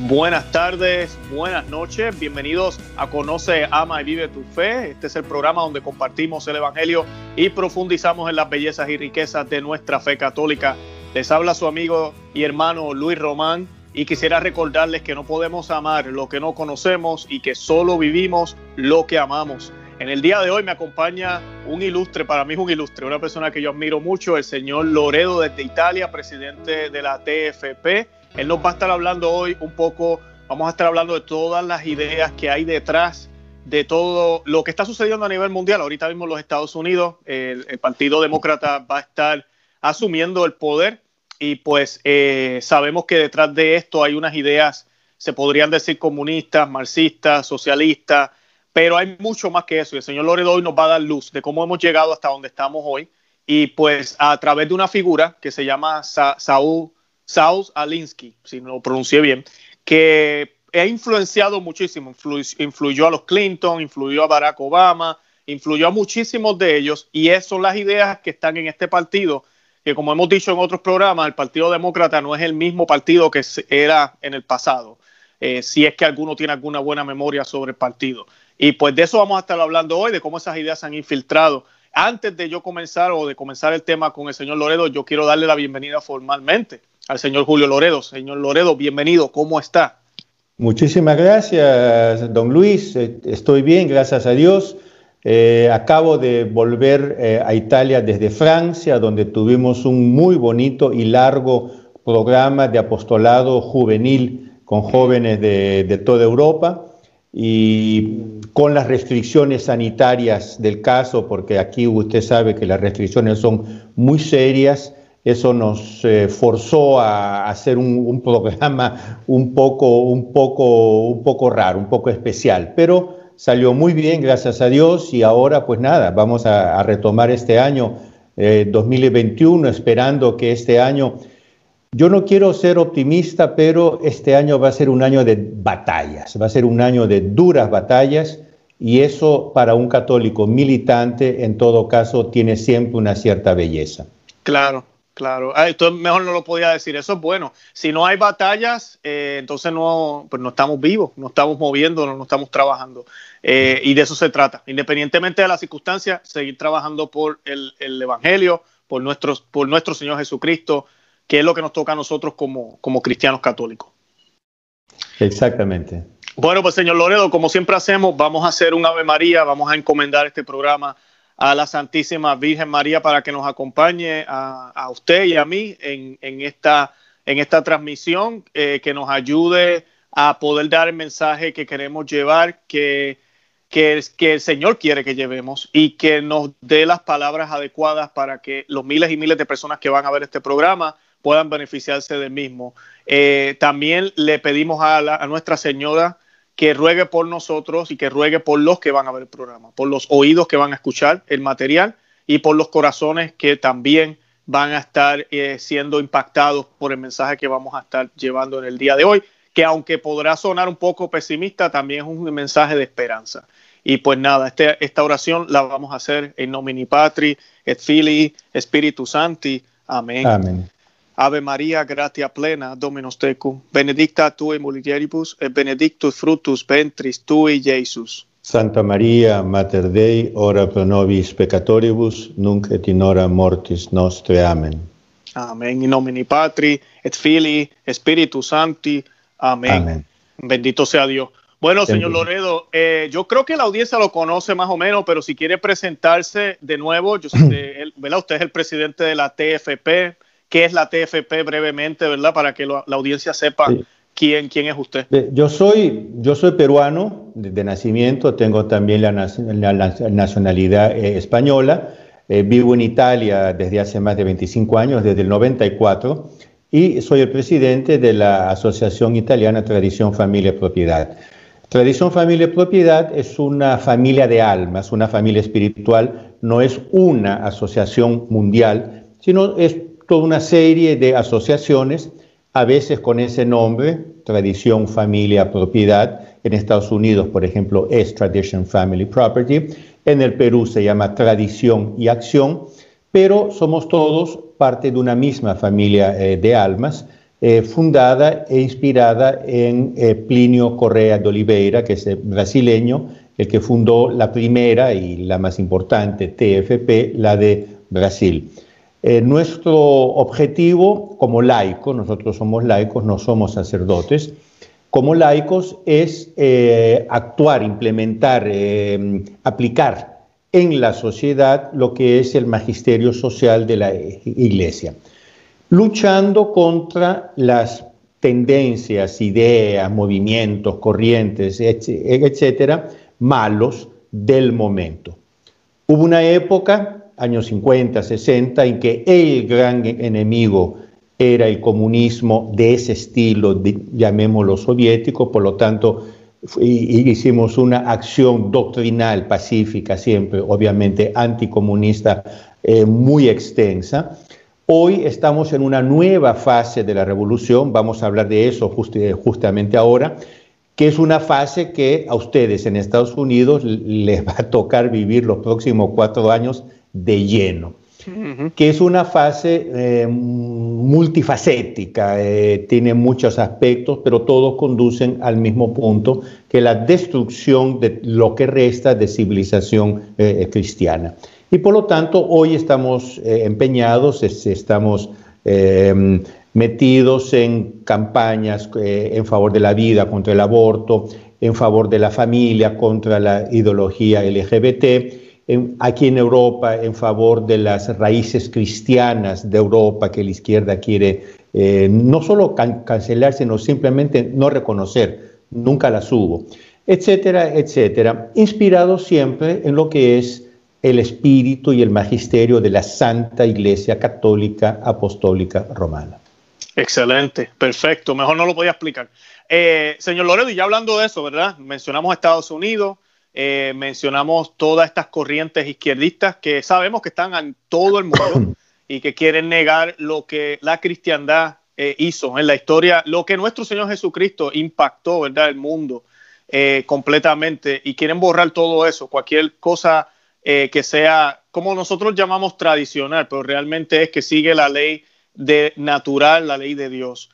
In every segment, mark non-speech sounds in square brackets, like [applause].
buenas tardes, buenas noches. Bienvenidos a Conoce, Ama y Vive tu Fe. Este es el programa donde compartimos el Evangelio y profundizamos en las bellezas y riquezas de nuestra fe católica. Les habla su amigo y hermano Luis Román y quisiera recordarles que no podemos amar lo que no conocemos y que solo vivimos lo que amamos. En el día de hoy me acompaña un ilustre, para mí es un ilustre, una persona que yo admiro mucho, el señor Loredo desde Italia, presidente de la TFP él nos va a estar hablando hoy un poco, vamos a estar hablando de todas las ideas que hay detrás de todo lo que está sucediendo a nivel mundial. Ahorita mismo los Estados Unidos, el, Partido Demócrata va a estar asumiendo el poder y pues eh, sabemos que detrás de esto hay unas ideas, se podrían decir comunistas, marxistas, socialistas, pero hay mucho más que eso. Y el señor Loredo hoy nos va a dar luz de cómo hemos llegado hasta donde estamos hoy y pues a través de una figura que se llama Saúl Saul Alinsky, si no lo pronuncié bien, que ha influenciado muchísimo, influyó a los Clinton, influyó a Barack Obama, influyó a muchísimos de ellos y esas son las ideas que están en este partido, que como hemos dicho en otros programas, el Partido Demócrata no es el mismo partido que era en el pasado, eh, si es que alguno tiene alguna buena memoria sobre el partido. Y pues de eso vamos a estar hablando hoy, de cómo esas ideas se han infiltrado. Antes de yo comenzar o de comenzar el tema con el señor Loredo, yo quiero darle la bienvenida formalmente al señor Julio Loredo. Señor Loredo, bienvenido, ¿cómo está? Muchísimas gracias, don Luis. Eh, estoy bien, gracias a Dios. Eh, acabo de volver eh, a Italia desde Francia, donde tuvimos un muy bonito y largo programa de apostolado juvenil con jóvenes de, de toda Europa y con las restricciones sanitarias del caso, porque aquí usted sabe que las restricciones son muy serias eso nos eh, forzó a hacer un, programa un poco, un, poco, un poco raro, un poco especial, pero salió muy bien, gracias a Dios, y ahora pues nada, vamos a, retomar este año 2021, eh, esperando que este año, yo no quiero ser optimista, pero este año va a ser un año de batallas, va a ser un año de duras batallas, y eso para un católico militante, en todo caso, tiene siempre una cierta belleza. Claro, Claro, ah, esto mejor no lo podía decir, eso es bueno. Si no hay batallas, eh, entonces no, pues no estamos vivos, no estamos moviendo, no estamos trabajando. Eh, y de eso se trata. Independientemente de las circunstancias, seguir trabajando por el, Evangelio, por, nuestros, por nuestro Señor Jesucristo, que es lo que nos toca a nosotros como, como cristianos católicos. Exactamente. Bueno, pues señor Loredo, como siempre hacemos, vamos a hacer un Ave María, vamos a encomendar este programa a la Santísima Virgen María para que nos acompañe a, usted y a mí en, esta, en esta transmisión, eh, que nos ayude a poder dar el mensaje que queremos llevar, que, que, que el Señor quiere que llevemos y que nos dé las palabras adecuadas para que los miles y miles de personas que van a ver este programa puedan beneficiarse del mismo. Eh, también le pedimos a, a Nuestra Señora que ruegue por nosotros y que ruegue por los que van a ver el programa, por los oídos que van a escuchar el material y por los corazones que también van a estar eh, siendo impactados por el mensaje que vamos a estar llevando en el día de hoy, que aunque podrá sonar un poco pesimista, también es un mensaje de esperanza. Y pues nada, este, esta oración la vamos a hacer en nomini Patri, et Filii, Spiritus Santi. Amén. Amén. Ave María, gratia plena, Dominus tecum, benedicta tu in mulieribus, et benedictus fructus ventris tui, Iesus. Santa Maria, Mater Dei, ora pro nobis peccatoribus, nunc et in hora mortis nostre. Amen. Amén. In nomine Patri, et Filii, Spiritus Sancti. Amén. Bendito sea Dios. Bueno, señor Loredo, eh, yo creo que la audiencia lo conoce más o menos, pero si quiere presentarse de nuevo, yo sé, Usted es el presidente de la TFP, qué es la TFP brevemente, ¿verdad? Para que la audiencia sepa quién, quién es usted. Yo soy, yo soy peruano de, nacimiento, tengo también la, nacionalidad eh, española, eh, vivo en Italia desde hace más de 25 años, desde el 94, y soy el presidente de la Asociación Italiana Tradición Familia Propiedad. Tradición Familia Propiedad es una familia de almas, una familia espiritual, no es una asociación mundial, sino es toda una serie de asociaciones, a veces con ese nombre, tradición, familia, propiedad. En Estados Unidos, por ejemplo, es Tradition Family Property. En el Perú se llama Tradición y Acción, pero somos todos parte de una misma familia eh, de almas fundada e inspirada en Plinio Correa de Oliveira, que es brasileño, el que fundó la primera y la más importante TFP, la de Brasil. Nuestro objetivo como laico, nosotros somos laicos, no somos sacerdotes, como laicos es eh, actuar, implementar, eh, aplicar en la sociedad lo que es el magisterio social de la iglesia, luchando contra las tendencias, ideas, movimientos, corrientes, etcétera, malos del momento. Hubo una época, años 50, 60, en que el gran enemigo era el comunismo de ese estilo, llamémoslo soviético, por lo tanto hicimos una acción doctrinal pacífica siempre, obviamente anticomunista, eh, muy extensa. Hoy estamos en una nueva fase de la revolución, vamos a hablar de eso justamente ahora, que es una fase que a ustedes en Estados Unidos les va a tocar vivir los próximos cuatro años de lleno que es una fase eh, multifacética, eh, tiene muchos aspectos, pero todos conducen al mismo punto, que la destrucción de lo que resta de civilización eh, cristiana. Y por lo tanto, hoy estamos empeñados, estamos metidos en campañas en favor de la vida, contra el aborto, en favor de la familia, contra la ideología LGBT, aquí en Europa en favor de las raíces cristianas de Europa que la izquierda quiere eh, no solo cancelar, sino simplemente no reconocer, nunca las hubo, etcétera, etcétera, inspirado siempre en lo que es el espíritu y el magisterio de la Santa Iglesia Católica Apostólica Romana. Excelente, perfecto, mejor no lo podía explicar. Eh, señor Loredo, y ya hablando de eso, ¿verdad? Mencionamos Estados Unidos, eh, mencionamos todas estas corrientes izquierdistas que sabemos que están en todo el mundo [coughs] y que quieren negar lo que la cristiandad eh, hizo en la historia, lo que nuestro Señor Jesucristo impactó, ¿verdad?, el mundo eh, completamente y quieren borrar todo eso, cualquier cosa que sea, como nosotros llamamos tradicional, pero realmente es que sigue la ley de natural, la ley de Dios.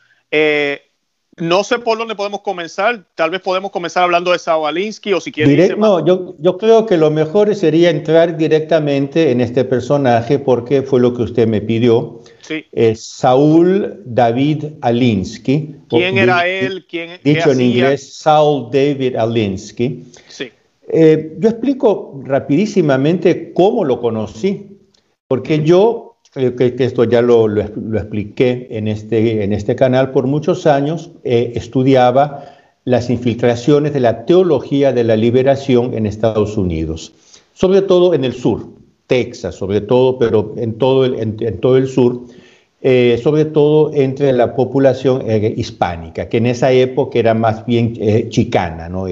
No sé por dónde podemos comenzar. Tal vez podemos comenzar hablando de Alinsky o si quiere. no, yo, yo, creo que lo mejor sería entrar directamente en este personaje porque fue lo que usted me pidió. Sí. Es Saúl David Alinsky. ¿Quién era él? ¿Quién, dicho en inglés, Saul David Alinsky. Sí. Eh, yo explico rapidísimamente cómo lo conocí, porque yo que, esto ya lo, lo, expliqué en este, en este canal, por muchos años eh, estudiaba las infiltraciones de la teología de la liberación en Estados Unidos, sobre todo en el sur, Texas, sobre todo, pero en todo el, en, todo el sur, eh, sobre todo entre la población eh, hispánica, que en esa época era más bien chicana, ¿no?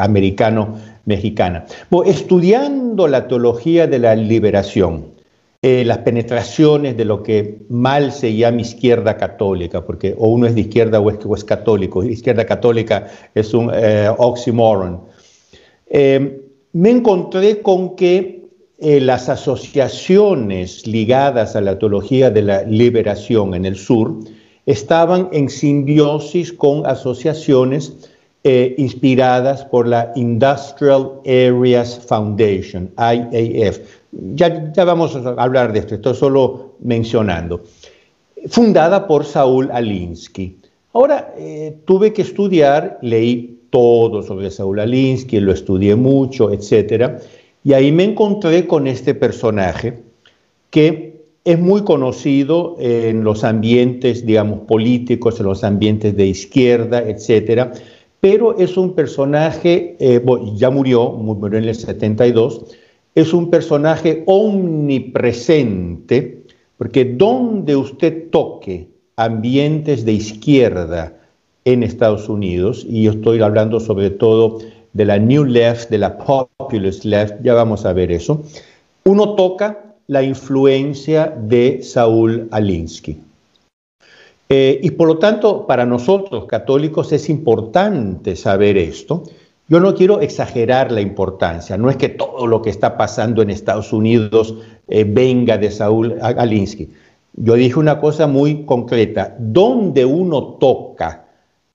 americano-mexicana. estudiando la teología de la liberación, eh, las penetraciones de lo que mal se llama izquierda católica, porque o uno es de izquierda o es, católico, izquierda católica es un eh, oxymoron. Eh, me encontré con que las asociaciones ligadas a la teología de la liberación en el sur estaban en simbiosis con asociaciones inspiradas por la Industrial Areas Foundation, IAF, ya, vamos a hablar de esto, estoy solo mencionando. Fundada por Saúl Alinsky. Ahora, eh, tuve que estudiar, leí todo sobre Saúl Alinsky, lo estudié mucho, etc. Y ahí me encontré con este personaje que es muy conocido en los ambientes, digamos, políticos, en los ambientes de izquierda, etc. Pero es un personaje, eh, ya murió, murió en el 72, es un personaje omnipresente, porque donde usted toque ambientes de izquierda en Estados Unidos, y yo estoy hablando sobre todo de la New Left, de la Populist Left, ya vamos a ver eso, uno toca la influencia de Saúl Alinsky. Eh, y por lo tanto, para nosotros católicos es importante saber esto, yo no quiero exagerar la importancia, no es que todo lo que está pasando en Estados Unidos eh, venga de Saúl Alinsky. yo dije una cosa muy concreta, donde uno toca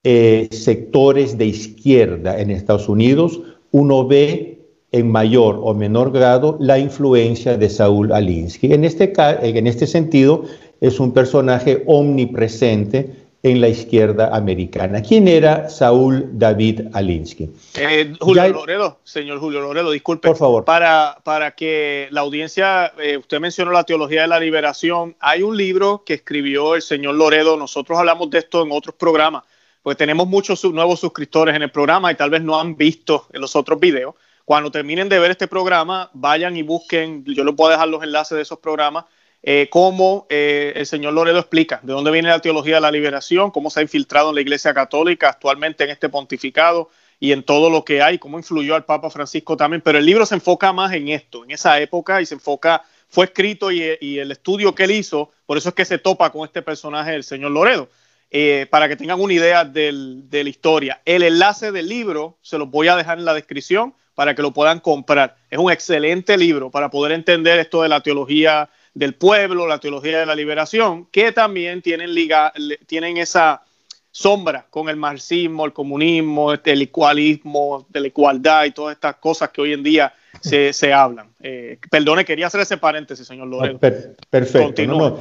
eh, sectores de izquierda en Estados Unidos, uno ve en mayor o menor grado la influencia de Saúl Alinsky. En este, en este sentido, es un personaje omnipresente en la izquierda americana. ¿Quién era Saúl David Alinsky? Eh, Julio Loredo, señor Julio Loredo, disculpe. Por favor. Para, para que la audiencia, eh, usted mencionó la teología de la liberación. Hay un libro que escribió el señor Loredo. Nosotros hablamos de esto en otros programas, porque tenemos muchos nuevos suscriptores en el programa y tal vez no han visto en los otros videos. Cuando terminen de ver este programa, vayan y busquen, yo les puedo dejar los enlaces de esos programas eh, cómo eh, el señor Loredo explica de dónde viene la teología de la liberación, cómo se ha infiltrado en la Iglesia Católica actualmente en este pontificado y en todo lo que hay, cómo influyó al Papa Francisco también. Pero el libro se enfoca más en esto, en esa época, y se enfoca, fue escrito y, el estudio que él hizo, por eso es que se topa con este personaje del señor Loredo. Eh, para que tengan una idea de la historia. El enlace del libro se los voy a dejar en la descripción para que lo puedan comprar. Es un excelente libro para poder entender esto de la teología del pueblo, la teología de la liberación, que también tienen, liga, tienen esa sombra con el marxismo, el comunismo, el igualismo, de la igualdad y todas estas cosas que hoy en día se, se hablan. Eh, perdone, quería hacer ese paréntesis, señor Loredo. perfecto.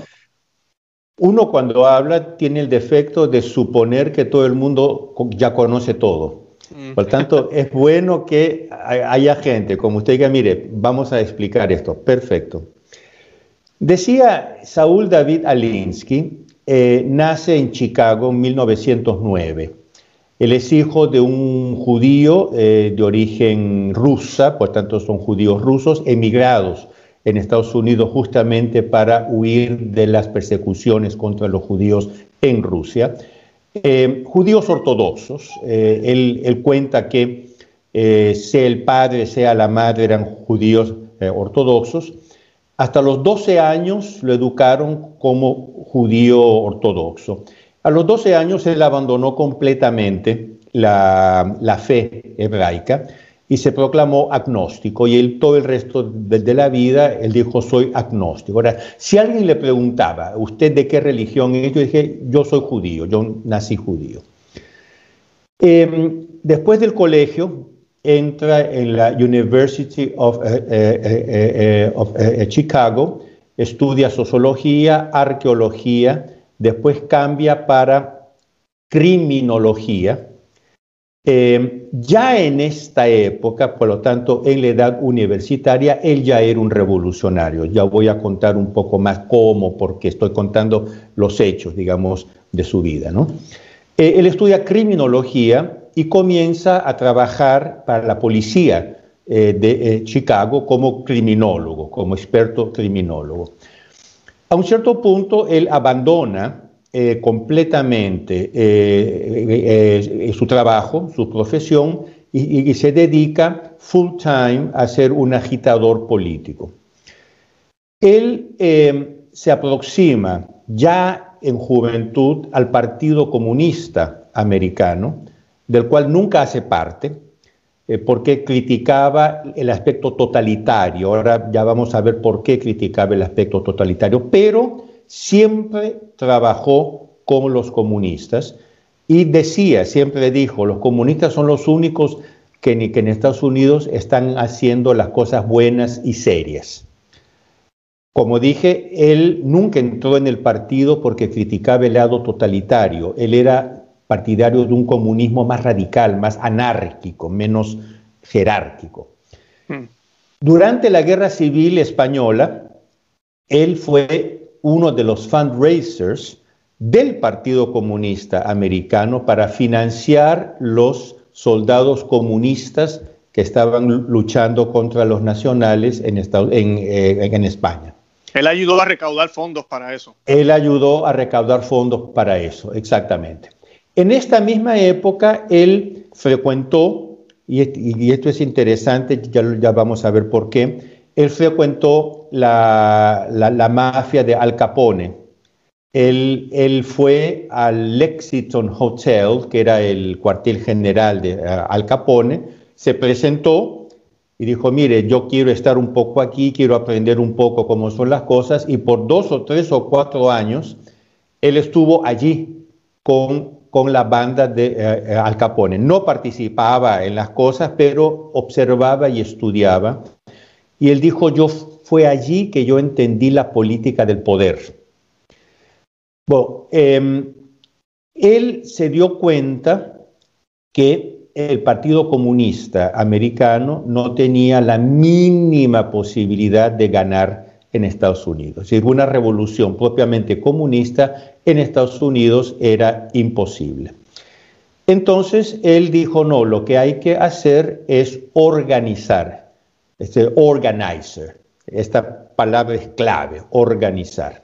Uno cuando habla tiene el defecto de suponer que todo el mundo ya conoce todo. Mm. Por tanto, es bueno que haya gente como usted que mire, vamos a explicar esto. Perfecto. Decía Saúl David Alinsky, eh, nace en Chicago en 1909. Él es hijo de un judío eh, de origen rusa, por tanto son judíos rusos, emigrados en Estados Unidos justamente para huir de las persecuciones contra los judíos en Rusia. Eh, judíos ortodoxos, él, él, cuenta que sea el padre, sea la madre, eran judíos ortodoxos. Hasta los 12 años lo educaron como judío ortodoxo. A los 12 años él abandonó completamente la, fe hebraica y se proclamó agnóstico. Y él todo el resto de, la vida, él dijo, soy agnóstico. Ahora, si alguien le preguntaba, ¿usted de qué religión es? Yo dije, yo soy judío, yo nací judío. Em, después del colegio, entra en la University of, eh, eh, eh, Chicago, estudia sociología, arqueología, después cambia para criminología. ya en esta época, por lo tanto, en la edad universitaria, él ya era un revolucionario. Ya voy a contar un poco más cómo, porque estoy contando los hechos, digamos, de su vida. ¿no? él estudia criminología y comienza a trabajar para la policía eh, de eh, Chicago como criminólogo, como experto criminólogo. A un cierto punto él abandona eh, completamente su trabajo, su profesión, y, y, se dedica full time a ser un agitador político. Él se aproxima ya en juventud al Partido Comunista Americano, del cual nunca hace parte, eh, porque criticaba el aspecto totalitario. Ahora ya vamos a ver por qué criticaba el aspecto totalitario, pero siempre trabajó con los comunistas y decía, siempre dijo, los comunistas son los únicos que, que en Estados Unidos están haciendo las cosas buenas y serias. Como dije, él nunca entró en el partido porque criticaba el lado totalitario. Él era partidario de un comunismo más radical, más anárquico, menos jerárquico. Hmm. Durante la Guerra Civil Española, él fue uno de los fundraisers del Partido Comunista Americano para financiar los soldados comunistas que estaban luchando contra los nacionales en, eh, en España. Él ayudó a recaudar fondos para eso. Él ayudó a recaudar fondos para eso, exactamente. En esta misma época, él frecuentó, y, esto es interesante, ya, vamos a ver por qué, él frecuentó la, mafia de Al Capone. Él, él, fue al Lexington Hotel, que era el cuartel general de Al Capone, se presentó y dijo, mire, yo quiero estar un poco aquí, quiero aprender un poco cómo son las cosas, y por dos o tres o cuatro años, él estuvo allí con, con la banda de eh, eh, Al Capone. No participaba en las cosas, pero observaba y estudiaba. Y él dijo, yo fue allí que yo entendí la política del poder. Bueno, em, él se dio cuenta que el Partido Comunista Americano no tenía la mínima posibilidad de ganar en Estados Unidos. Si una revolución propiamente comunista en Estados Unidos era imposible. Entonces él dijo, no, lo que hay que hacer es organizar, este organizer, esta palabra es clave, organizar.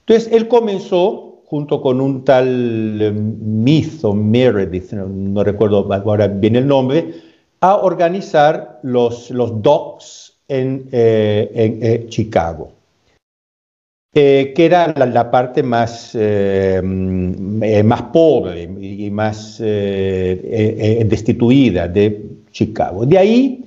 Entonces él comenzó junto con un tal eh, Myth o Meredith, no, recuerdo ahora bien el nombre, a organizar los, los docks en, eh, eh, Chicago, que era la, parte más, más pobre y más destituida de Chicago. De ahí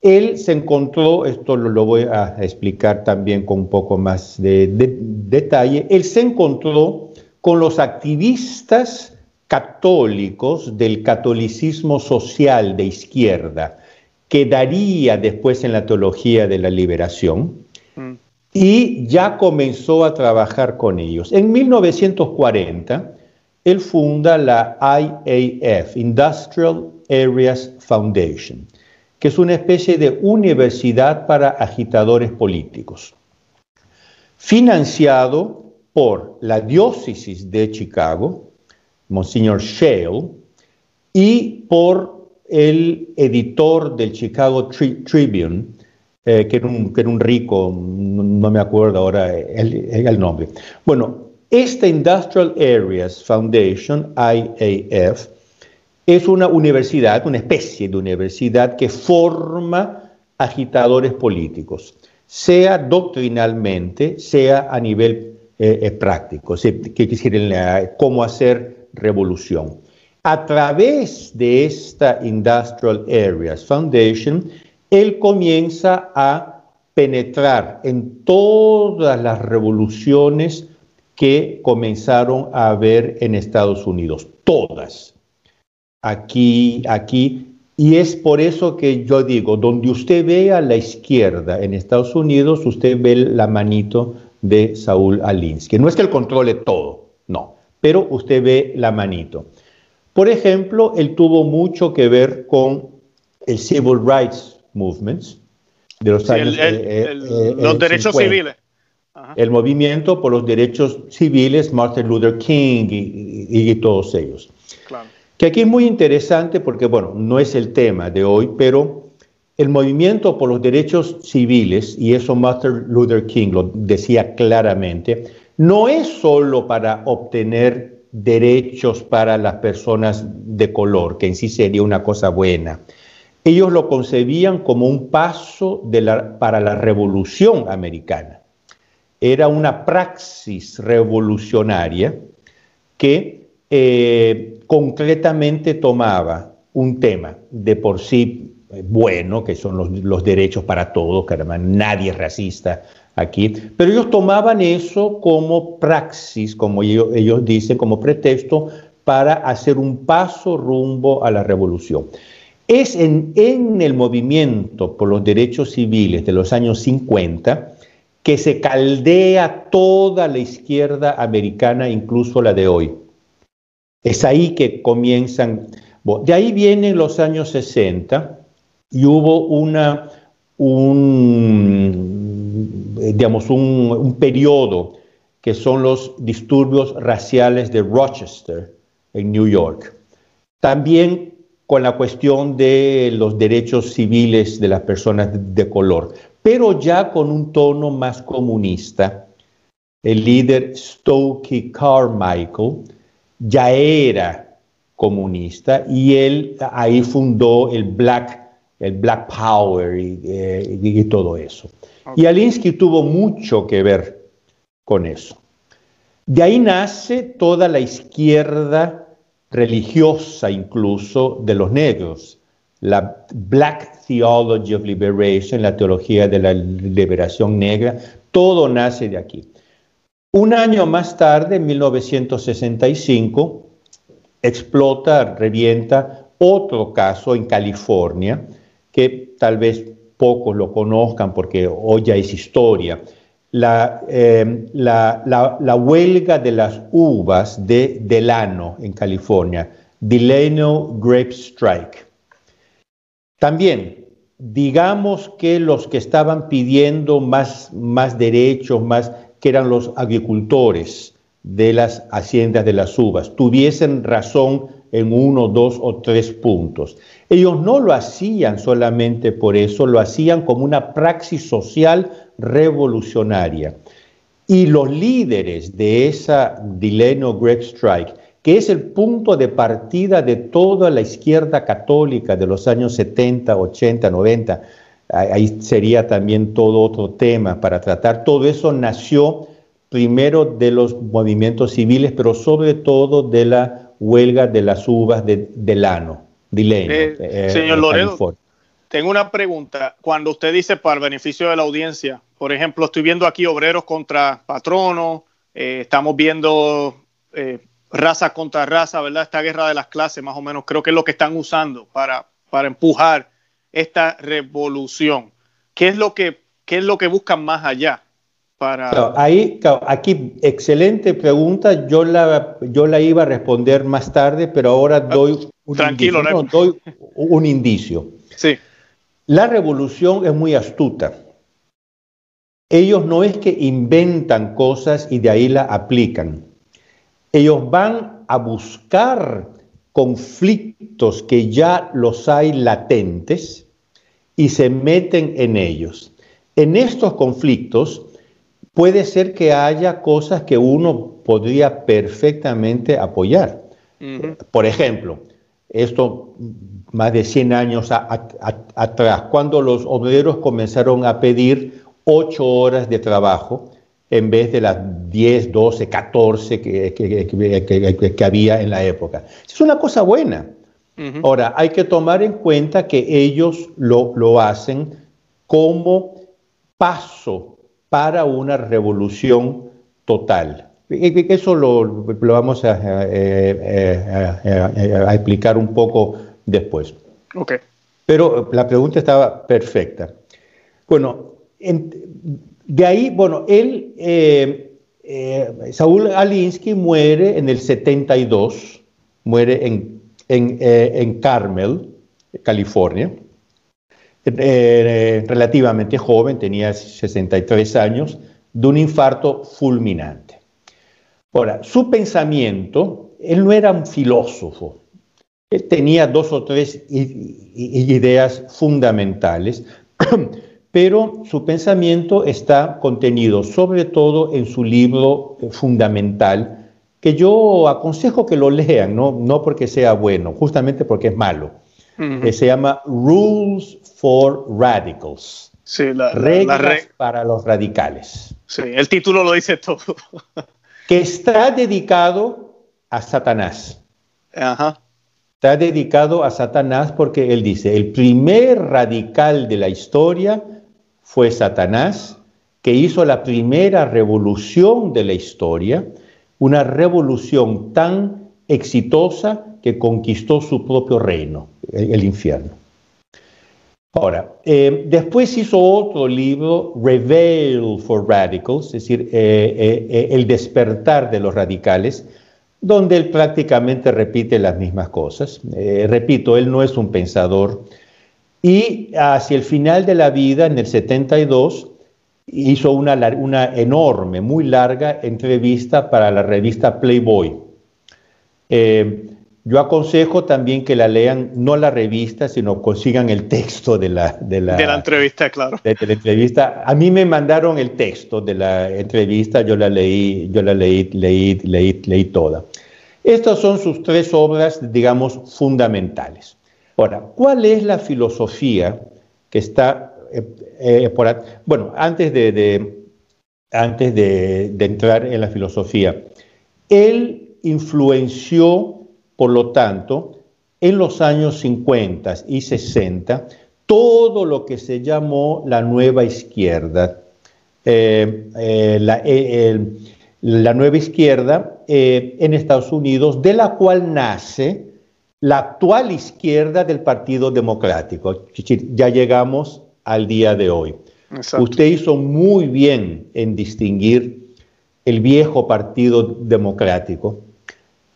él se encontró, esto lo, voy a explicar también con un poco más de, detalle, él se encontró con los activistas católicos del catolicismo social de izquierda, que daría después en la teología de la liberación, mm. y ya comenzó a trabajar con ellos. En 1940, él funda la IAF, Industrial Areas Foundation que es una especie de universidad para agitadores políticos, financiado por la diócesis de Chicago, Monsignor Shale, y por el editor del Chicago Tribune, eh, que, era un, rico, no, me acuerdo ahora el, el nombre. Bueno, esta Industrial Areas Foundation, IAF, es una universidad, una especie de universidad que forma agitadores políticos, sea doctrinalmente, sea a nivel eh, eh, práctico, que decir, cómo hacer revolución. A través de esta Industrial Areas Foundation, él comienza a penetrar en todas las revoluciones que comenzaron a haber en Estados Unidos, todas aquí, aquí. Y es por eso que yo digo, donde usted ve a la izquierda en Estados Unidos, usted ve la manito de Saúl Alinsky. No es que él controle todo, no, pero usted ve la manito. Por ejemplo, él tuvo mucho que ver con el Civil Rights Movements de los años... Eh, eh, los derechos civiles. El movimiento por los derechos civiles, Martin Luther King y todos ellos. Claro. Que aquí es muy interesante porque, bueno, no es el tema de hoy, pero el movimiento por los derechos civiles, y eso Martin Luther King lo decía claramente, no es solo para obtener derechos para las personas de color, que en sí sería una cosa buena. Ellos lo concebían como un paso para la revolución americana. Era una praxis revolucionaria que eh, concretamente tomaba un tema de por sí bueno, que son los, derechos para todos, que además nadie es racista aquí, pero ellos tomaban eso como praxis, como ellos, dicen, como pretexto para hacer un paso rumbo a la revolución. Es en, el movimiento por los derechos civiles de los años 50 que se caldea toda la izquierda americana, incluso la de hoy. Es ahí que comienzan. de ahí vienen los años 60 y hubo una, un, digamos, un, un periodo que son los disturbios raciales de Rochester, en New York. También con la cuestión de los derechos civiles de las personas de color, pero ya con un tono más comunista. El líder Stokey Carmichael ya era comunista y él ahí fundó el Black, el Black Power y, eh, todo eso. Y Alinsky tuvo mucho que ver con eso. De ahí nace toda la izquierda religiosa incluso de los negros, la Black Theology of Liberation, la teología de la liberación negra, todo nace de aquí. Un año más tarde, en 1965, explota, revienta otro caso en California, que tal vez pocos lo conozcan porque hoy ya es historia. La, eh, la, huelga de las uvas de Delano en California, Delano Grape Strike. También, digamos que los que estaban pidiendo más, más derechos, más, que eran los agricultores de las haciendas de las uvas, tuviesen razón en uno, dos o tres puntos. Ellos no lo hacían solamente por eso, lo hacían como una praxis social revolucionaria. Y los líderes de esa Dileno Great Strike, que es el punto de partida de toda la izquierda católica de los años 70, 80, 90, ahí sería también todo otro tema para tratar, todo eso nació primero de los movimientos civiles, pero sobre todo de la huelga de las uvas de Delano. Eh, eh, señor Loredo, tengo una pregunta. Cuando usted dice para el beneficio de la audiencia, por ejemplo, estoy viendo aquí obreros contra patronos, eh, estamos viendo raza contra raza, ¿verdad? Esta guerra de las clases, más o menos, creo que es lo que están usando para, para empujar esta revolución. ¿Qué es lo que, qué es lo que buscan más allá? Ahí, aquí, excelente pregunta. Yo la, yo la iba a responder más tarde, pero ahora ah, doy un, Tranquilo, indicio, doy un indicio. Sí. La revolución es muy astuta. Ellos no es que inventan cosas y de ahí la aplican. Ellos van a buscar conflictos que ya los hay latentes y se meten en ellos. En estos conflictos, puede ser que haya cosas que uno podría perfectamente apoyar. Por ejemplo, esto más de 100 años atrás, cuando los obreros comenzaron a pedir 8 horas de trabajo en vez de las 10, 12, 14 que, que, había en la época. Es una cosa buena. Ahora, hay que tomar en cuenta que ellos lo, lo hacen como paso para una revolución total. Eso lo, vamos a, explicar un poco después. Okay. Pero la pregunta estaba perfecta. Bueno, de ahí, bueno, él, eh, eh, Saúl Alinsky muere en el 72, muere en, en, eh, en Carmel, California. Eh, relativamente joven, tenía 63 años, de un infarto fulminante. Ahora, su pensamiento, él no era un filósofo, él tenía dos o tres ideas fundamentales, [clears throat] pero su pensamiento está contenido sobre todo en su libro eh, fundamental, que yo aconsejo que lo lean, no, no porque sea bueno, justamente porque es malo, que se llama Rules for Radicals. Sí, la, Reglas para los radicales. Sí, el título lo dice todo. que está dedicado a Satanás. Ajá. Está dedicado a Satanás porque él dice, el primer radical de la historia fue Satanás, que hizo la primera revolución de la historia, una revolución tan exitosa que conquistó su propio reino, el infierno. Ahora, eh, después hizo otro libro, Reveal for Radicals, es decir, eh, eh, El despertar de los radicales, donde él prácticamente repite las mismas cosas. repito, él no es un pensador. Y hacia el final de la vida, en el 72, hizo una, una enorme, muy larga entrevista para la revista Playboy. Yo aconsejo también que la lean, no la revista, sino consigan el texto de la, de la, entrevista, claro. De, la entrevista. A mí me mandaron el texto de la entrevista, yo la leí, yo la leí, leí, leí, leí toda. Estas son sus tres obras, digamos, fundamentales. Ahora, ¿cuál es la filosofía que está eh, eh, por, bueno, antes de, antes de, de entrar en la filosofía, él influenció por lo tanto, en los años 50 y 60 todo lo que se llamó la nueva izquierda. Eh, eh, eh, la, nueva izquierda en Estados Unidos, de la cual nace la actual izquierda del Partido Democrático. Ya llegamos al día de hoy. Usted hizo muy bien en distinguir el viejo Partido Democrático.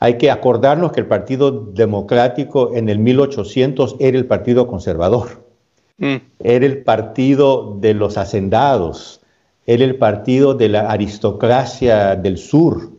Hay que acordarnos que el Partido Democrático en el 1800 era el Partido Conservador, mm. era el partido de los hacendados, era el partido de la aristocracia del sur,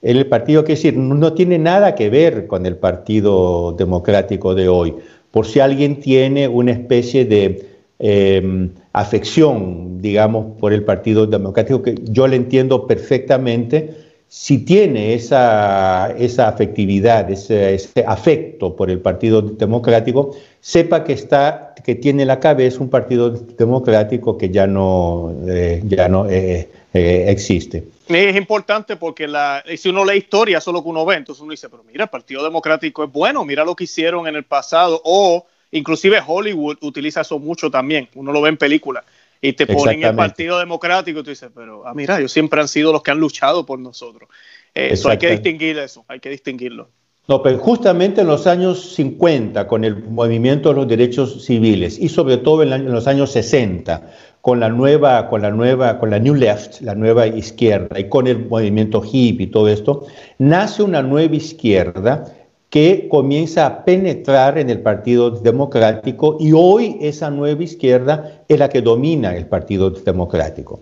era el partido que decir, no tiene nada que ver con el Partido Democrático de hoy. Por si alguien tiene una especie de Em, afección, digamos, por el Partido Democrático, que yo le entiendo perfectamente, si tiene esa, esa afectividad, ese, afecto por el Partido Democrático, sepa que, está, que tiene la cabeza un Partido Democrático que ya no, eh, ya no eh, eh, existe. Es importante porque la, si uno lee historia, solo que uno ve, entonces uno dice, pero mira, el Partido Democrático es bueno, mira lo que hicieron en el pasado, o Inclusive Hollywood utiliza eso mucho también. Uno lo ve en películas. Y te ponen el Partido Democrático y tú dices, pero ah, mira, ellos siempre han sido los que han luchado por nosotros. Eh, eso hay que distinguir eso, hay que distinguirlo. No, pero justamente en los años 50, con el movimiento de los derechos civiles, y sobre todo en, los años 60, con la nueva, con la nueva, con la New Left, la nueva izquierda, y con el movimiento hippie y todo esto, nace una nueva izquierda que comienza a penetrar en el Partido Democrático y hoy esa nueva izquierda es la que domina el Partido Democrático.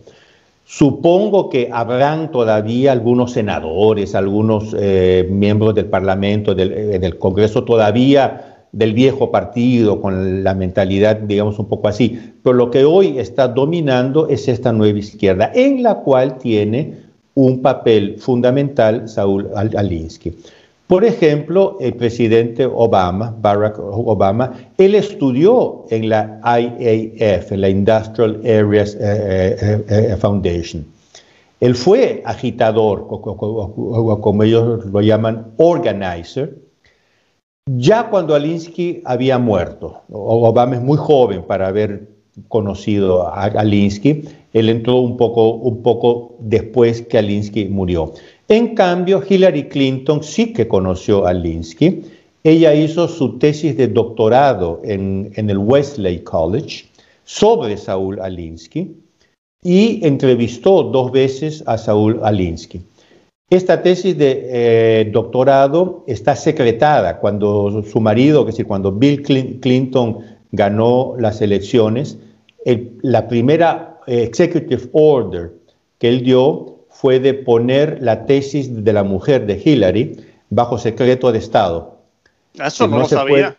Supongo que habrán todavía algunos senadores, algunos eh, miembros del Parlamento, del, del Congreso todavía del viejo partido, con la mentalidad, digamos, un poco así. Pero lo que hoy está dominando es esta nueva izquierda, en la cual tiene un papel fundamental Saúl Alinsky. Por ejemplo, el presidente Obama, Barack Obama, él estudió en la IAF, la Industrial Areas eh, eh, eh, Foundation. Él fue agitador, como ellos lo llaman, organizer, ya cuando Alinsky había muerto. Obama es muy joven para haber conocido a Alinsky. Él entró un poco, un poco después que Alinsky murió. En cambio, Hillary Clinton sí que conoció a Alinsky. Ella hizo su tesis de doctorado en, el Wesley College sobre Saúl Alinsky y entrevistó dos veces a Saúl Alinsky. Esta tesis de eh, doctorado está secretada cuando su marido, es decir, cuando Bill Clinton ganó las elecciones, la primera eh, executive order que él dio fue de poner la tesis de la mujer de Hillary bajo secreto de Estado. Eso no, lo sabía.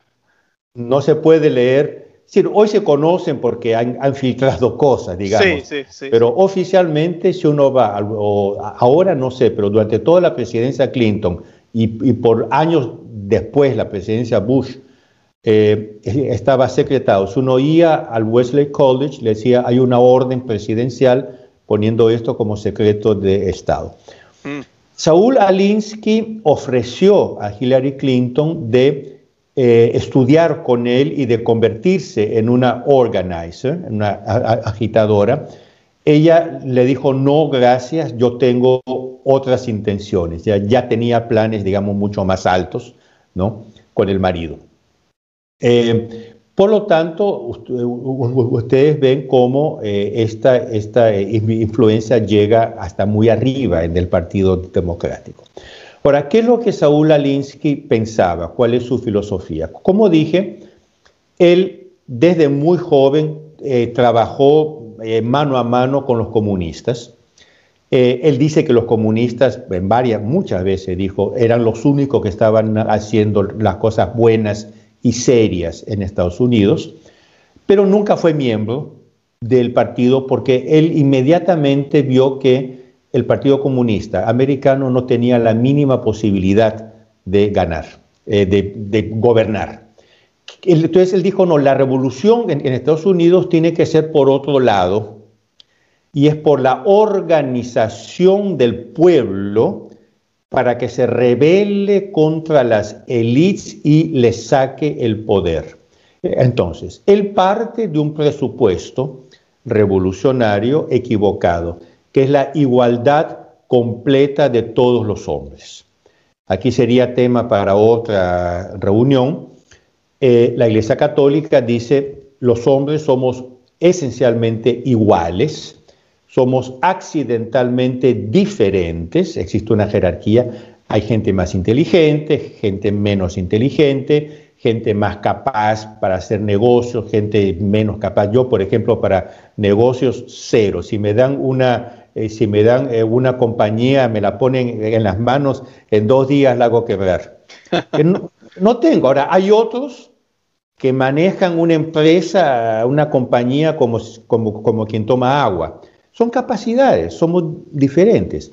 no se puede leer. hoy se conocen porque han, filtrado [laughs] cosas, digamos. Sí, sí, pero oficialmente, si uno va, ahora no sé, pero durante toda la presidencia Clinton y, por años después la presidencia Bush, eh, estaba secretado. Si uno oía al Wesley College, le decía, hay una orden presidencial poniendo esto como secreto de Estado. Mm. Saúl Alinsky ofreció a Hillary Clinton de eh, estudiar con él y de convertirse en una organizer, una agitadora. Ella le dijo, no, gracias, yo tengo otras intenciones. Ya, ya tenía planes, digamos, mucho más altos, ¿no? Con el marido. Eh, por lo tanto, ustedes ven cómo eh, esta, eh, influencia llega hasta muy arriba en el Partido Democrático. Ahora, ¿qué es lo que Saúl Alinsky pensaba? ¿Cuál es su filosofía? Como dije, él desde muy joven eh, trabajó mano a mano con los comunistas. él dice que los comunistas, en varias, muchas veces dijo, eran los únicos que estaban haciendo las cosas buenas y serias en Estados Unidos, pero nunca fue miembro del partido porque él inmediatamente vio que el Partido Comunista americano no tenía la mínima posibilidad de ganar, eh, de, gobernar. Entonces él dijo, no, la revolución en, Estados Unidos tiene que ser por otro lado, y es por la organización del pueblo para que se rebele contra las élites y les saque el poder. Entonces, él parte de un presupuesto revolucionario equivocado, que es la igualdad completa de todos los hombres. Aquí sería tema para otra reunión. Eh, la Iglesia Católica dice, los hombres somos esencialmente iguales, somos accidentalmente diferentes, existe una jerarquía, hay gente más inteligente, gente menos inteligente, gente más capaz para hacer negocios, gente menos capaz. Yo, por ejemplo, para negocios cero. Si me dan una, eh, si me dan eh, una compañía, me la ponen en las manos, en dos días la hago quebrar. [laughs] no, no tengo. Ahora, hay otros que manejan una empresa, una compañía como, como, como quien toma agua. Son capacidades, somos diferentes.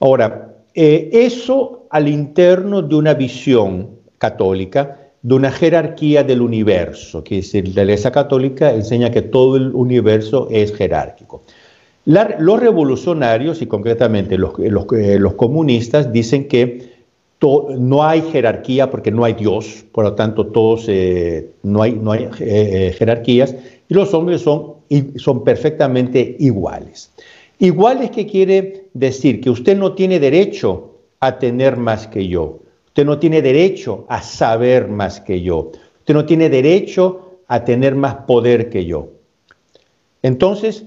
Ahora, eh, eso al interno de una visión católica, de una jerarquía del universo, que es la Iglesia Católica enseña que todo el universo es jerárquico. los revolucionarios y concretamente los, los, eh, los comunistas dicen que no hay jerarquía porque no hay Dios, por lo tanto todos, eh, no hay, no hay jerarquías, y los hombres son y son perfectamente iguales. Iguales que quiere decir que usted no tiene derecho a tener más que yo. Usted no tiene derecho a saber más que yo. Usted no tiene derecho a tener más poder que yo. Entonces,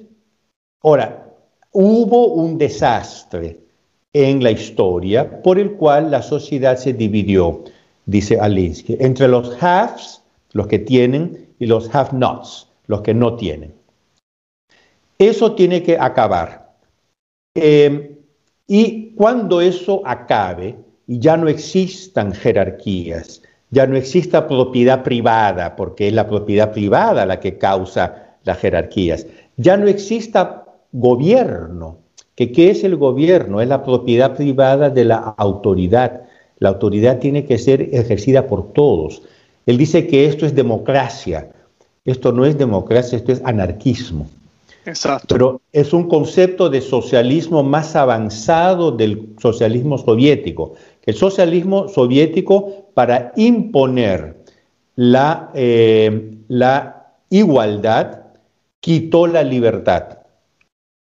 ahora, hubo un desastre en la historia por el cual la sociedad se dividió, dice Alinsky, entre los haves, los que tienen, y los have-nots, los que no tienen. Eso tiene que acabar. Em, y cuando eso acabe y ya no existan jerarquías, ya no exista propiedad privada, porque es la propiedad privada la que causa las jerarquías, ya no exista gobierno, que qué es el gobierno, es la propiedad privada de la autoridad. La autoridad tiene que ser ejercida por todos. Él dice que esto es democracia. Esto no es democracia, esto es anarquismo. Exacto. Pero es un concepto de socialismo más avanzado del socialismo soviético. El socialismo soviético para imponer la, eh, igualdad quitó la libertad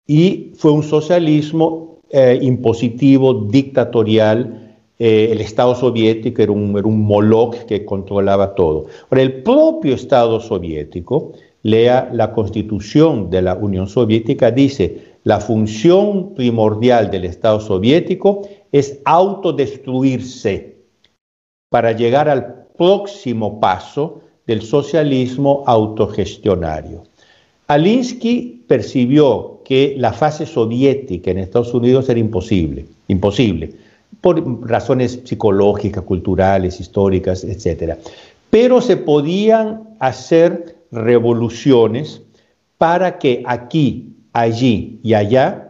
y fue un socialismo eh, impositivo, dictatorial. Eh, el Estado soviético era un, era Moloch que controlaba todo. Ahora, el propio Estado soviético lea la constitución de la Unión Soviética, dice, la función primordial del Estado soviético es autodestruirse para llegar al próximo paso del socialismo autogestionario. Alinsky percibió que la fase soviética en Estados Unidos era imposible, imposible, por razones psicológicas, culturales, históricas, etc. Pero se podían hacer revoluciones para que aquí, allí y allá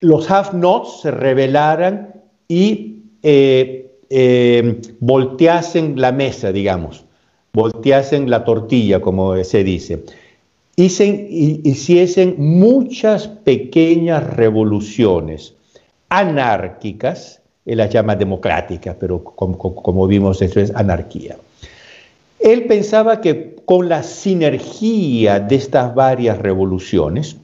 los have-nots se rebelaran y eh, eh, volteasen la mesa, digamos, volteasen la tortilla, como se dice. hiciesen muchas pequeñas revoluciones anárquicas, él las llama democráticas, pero como, como vimos, eso es anarquía. Él pensaba que con la sinergia de estas varias revoluciones,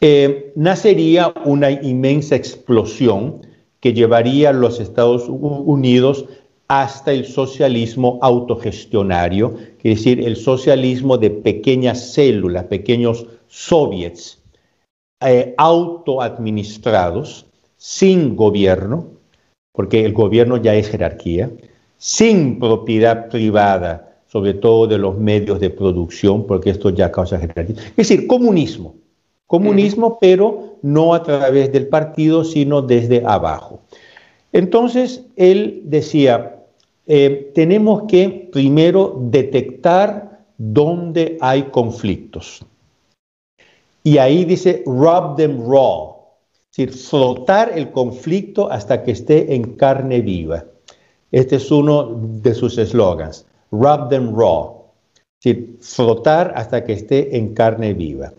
eh, nacería una inmensa explosión que llevaría a los Estados Unidos hasta el socialismo autogestionario, es decir, el socialismo de pequeñas células, pequeños soviets eh, autoadministrados, sin gobierno, porque el gobierno ya es jerarquía, sin propiedad privada, sobre todo de los medios de producción, porque esto ya causa jerarquía. Es decir, comunismo. Comunismo, pero no a través del partido, sino desde abajo. Entonces, él decía, eh, tenemos que primero detectar dónde hay conflictos. Y ahí dice, rub them raw, es decir, frotar el conflicto hasta que esté en carne viva. Este es uno de sus eslogans, rub them raw, decir, frotar hasta que esté en carne viva.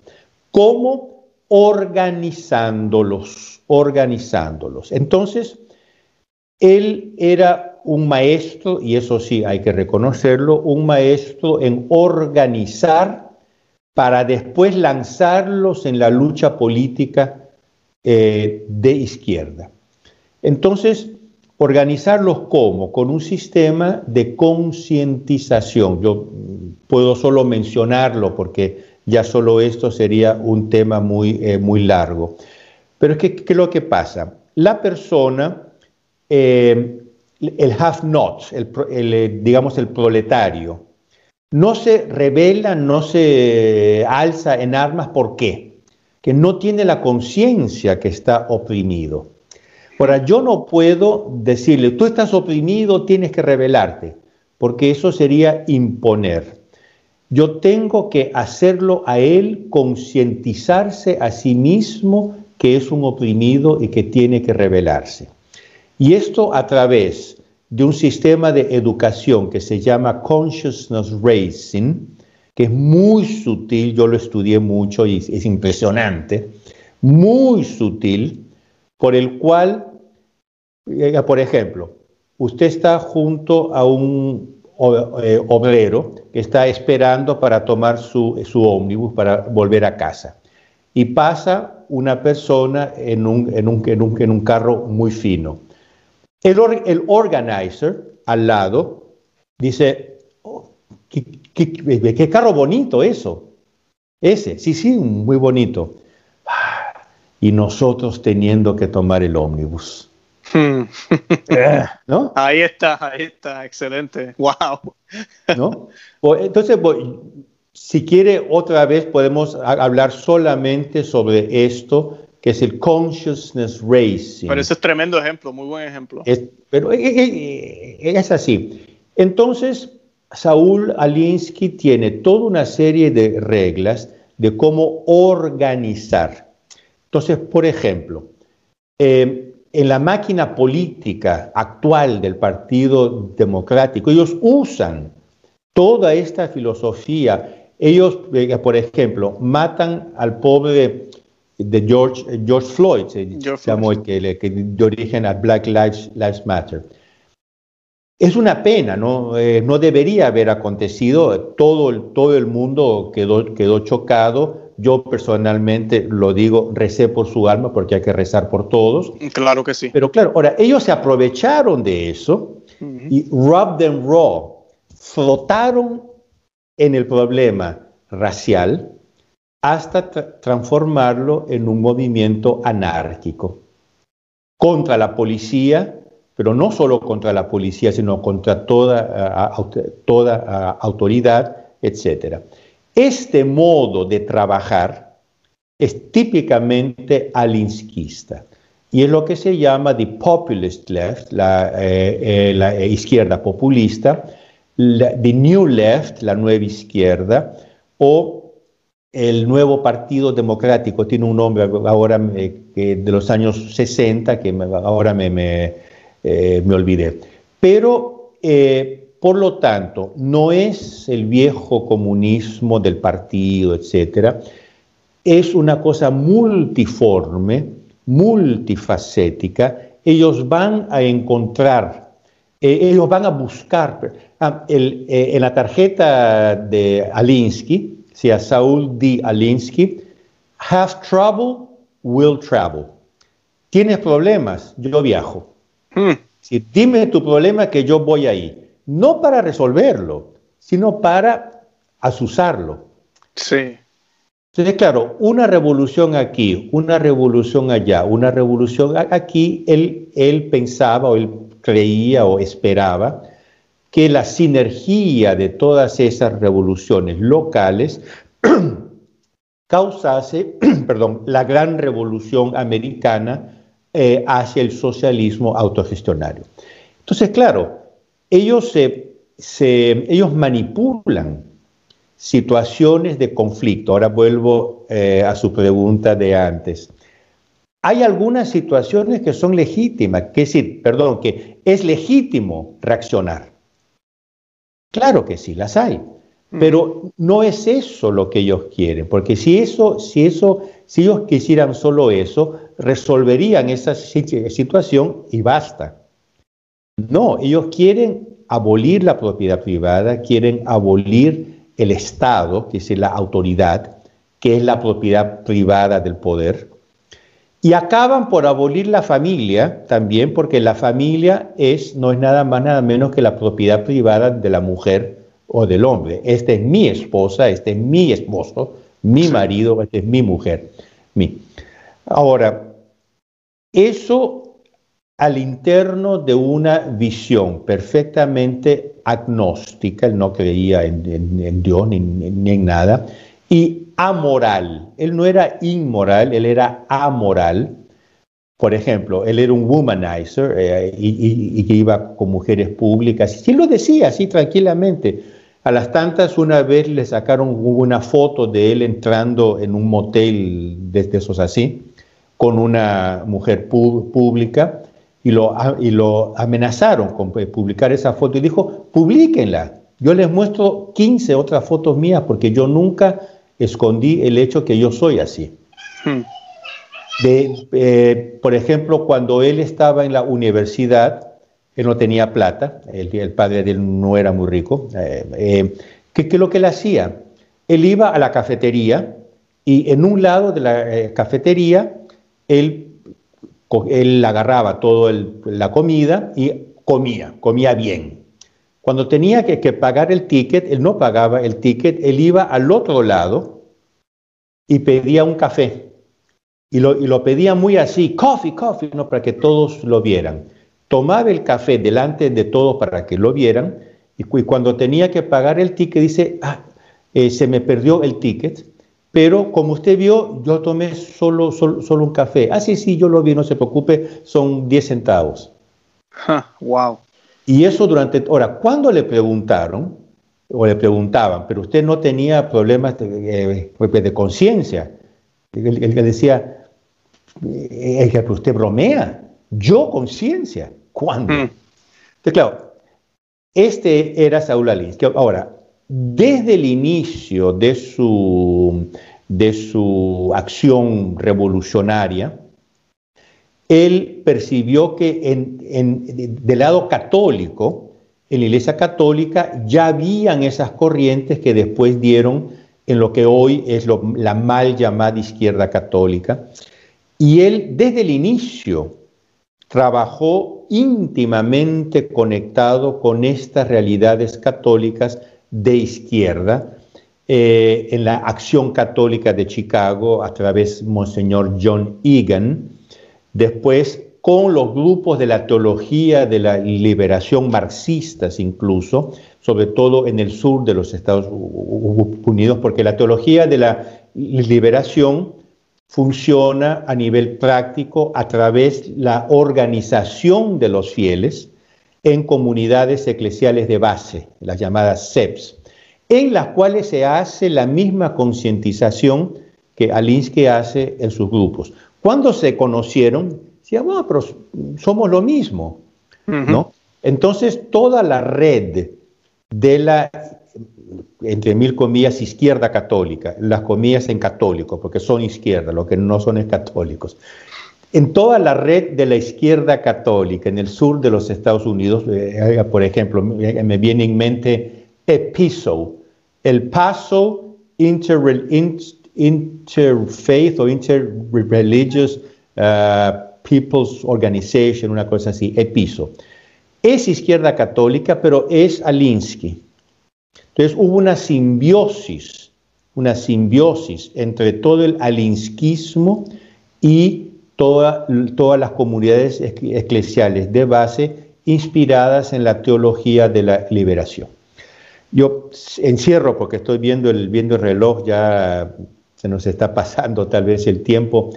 ¿Cómo? organizándolos, organizándolos. Entonces, él era un maestro, y eso sí hay que reconocerlo, un maestro en organizar para después lanzarlos en la lucha política eh, de izquierda. Entonces, organizarlos como? Con un sistema de concientización. Yo puedo solo mencionarlo porque ya solo esto sería un tema muy, eh, muy largo. Pero es que, ¿qué es lo que pasa? La persona eh, el have-not, eh, digamos el proletario, no se revela, no se alza en armas, ¿por qué? Que no tiene la conciencia que está oprimido. Ahora, yo no puedo decirle, tú estás oprimido, tienes que rebelarte, porque eso sería imponer. Yo tengo que hacerlo a él concientizarse a sí mismo que es un oprimido y que tiene que rebelarse. Y esto a través de un sistema de educación que se llama Consciousness Raising, que es muy sutil, yo lo estudié mucho y es impresionante, muy sutil, por el cual, por ejemplo, usted está junto a un eh, obrero que está esperando para tomar su, su ómnibus para volver a casa. Y pasa una persona en un, en un, en un, carro muy fino el, organizer al lado dice, oh, ¿qué, carro bonito eso. Ese, sí, sí, muy bonito. Y nosotros teniendo que tomar el ómnibus. Hmm. Eh, ¿No? Ahí está, ahí está, excelente. Wow. ¿No? Entonces, si quiere, otra vez podemos hablar solamente sobre esto que es el Consciousness Racing. Pero ese es tremendo ejemplo, muy buen ejemplo. pero es así. Entonces, Saúl Alinsky tiene toda una serie de reglas de cómo organizar. Entonces, por ejemplo, eh, en la máquina política actual del Partido Democrático, ellos usan toda esta filosofía. Ellos, eh, por ejemplo, matan al pobre de George, George Floyd, se llamó el que, que de origen a Black Lives, Lives Matter. Es una pena, ¿no? Eh, no debería haber acontecido. Todo el, todo el mundo quedó, quedó chocado. Yo personalmente lo digo, recé por su alma porque hay que rezar por todos. Claro que sí. Pero claro, ahora ellos se aprovecharon de eso y robbed them raw. Flotaron en el problema racial, hasta transformarlo en un movimiento anárquico contra la policía, pero no solo contra la policía, sino contra toda, toda autoridad, etc. Este modo de trabajar es típicamente alinskista y es lo que se llama the populist left, la, eh, eh, izquierda populista, the new left, la nueva izquierda, o el nuevo Partido Democrático tiene un nombre ahora que de los años 60 que ahora me, me, eh, olvidé. Pero, eh, por lo tanto, no es el viejo comunismo del partido, etcétera. Es una cosa multiforme, multifacética. Ellos van a encontrar, eh, ellos van a buscar. Ah, en la tarjeta de Alinsky, si a Saúl D. Alinsky, have trouble, will travel. ¿Tienes problemas? Yo viajo. Hmm. Si dime tu problema que yo voy ahí. No para resolverlo, sino para asusarlo. Sí. Entonces, claro, una revolución aquí, una revolución allá, una revolución aquí, él, él pensaba o él creía o esperaba que la sinergia de todas esas revoluciones locales [clears throat] causase [clears throat] perdón, la gran revolución americana eh, hacia el socialismo autogestionario. Entonces, claro, ellos, ellos manipulan situaciones de conflicto. Ahora vuelvo eh, a su pregunta de antes. Hay algunas situaciones que son legítimas, que decir, perdón, que es legítimo reaccionar. Claro que sí, las hay. Mm. Pero no es eso lo que ellos quieren, porque si eso, si eso si ellos quisieran solo eso, resolverían esa situación y basta. No, ellos quieren abolir la propiedad privada, quieren abolir el Estado, que es la autoridad, que es la propiedad privada del poder, y acaban por abolir la familia también, porque la familia es, no es nada más, nada menos que la propiedad privada de la mujer o del hombre. Esta es mi esposa, este es mi esposo, mi marido, esta es mi mujer. Mi. Ahora, eso al interno de una visión perfectamente agnóstica, él no creía en, Dios ni, en nada, y amoral. Él no era inmoral, él era amoral. Por ejemplo, él era un womanizer eh, y, que iba con mujeres públicas. Y él lo decía así tranquilamente. A las tantas, una vez le sacaron una foto de él entrando en un motel de, esos así, con una mujer pública y lo, y lo amenazaron con publicar esa foto y dijo, publíquenla. Yo les muestro 15 otras fotos mías porque yo nunca escondí el hecho que yo soy así. Hmm. Eh, por ejemplo, cuando él estaba en la universidad, él no tenía plata, el, padre de él no era muy rico, eh, eh, ¿qué, es lo que él hacía? Él iba a la cafetería y en un lado de la cafetería él él agarraba toda la comida y comía, comía bien. Cuando tenía que, pagar el ticket, él no pagaba el ticket, él iba al otro lado y pedía un café. Y lo, pedía muy así, coffee, coffee, ¿no? para que todos lo vieran. Tomaba el café delante de todos para que lo vieran y, cuando tenía que pagar el ticket dice, ah, eh, se me perdió el ticket pero como usted vio, yo tomé solo, solo, un café. Ah, sí, sí, yo lo vi, no se preocupe, son 10 centavos. wow. Y eso durante, ahora, cuando le preguntaron, o le preguntaban, pero usted no tenía problemas de, eh, conciencia, él, le decía, es que usted bromea, yo conciencia, ¿cuándo? Hmm. Entonces, claro, este era Saúl Alinsky. Ahora, desde el inicio de su, de su acción revolucionaria, él percibió que en, del lado católico, en la Iglesia Católica, ya habían esas corrientes que después dieron en lo que hoy es la mal llamada izquierda católica. Y él desde el inicio trabajó íntimamente conectado con estas realidades católicas de izquierda eh, en la Acción Católica de Chicago a través de Monseñor John Egan, después con los grupos de la teología de la liberación marxistas incluso, sobre todo en el sur de los Estados Unidos, porque la teología de la liberación funciona a nivel práctico a través de la organización de los fieles, en comunidades eclesiales de base, las llamadas CEPs, en las cuales se hace la misma concientización que Alinsky hace en sus grupos. Cuando se conocieron, decían, bueno, pero somos lo mismo, ¿no? Entonces, toda la red de la, entre mil comillas, izquierda católica, las comillas en católico, porque son izquierda, lo que no son es católicos, en toda la red de la izquierda católica en el sur de los Estados Unidos, eh, por ejemplo, me viene en mente EPISO, el Paso Interfaith o Interreligious People's Organization, una cosa así, EPISO. Es izquierda católica, pero es Alinsky. Entonces hubo una simbiosis, una simbiosis entre todo el alinskismo y todas las comunidades eclesiales de base inspiradas en la teología de la liberación. Yo encierro porque estoy viendo el, viendo el reloj, ya se nos está pasando tal vez el tiempo.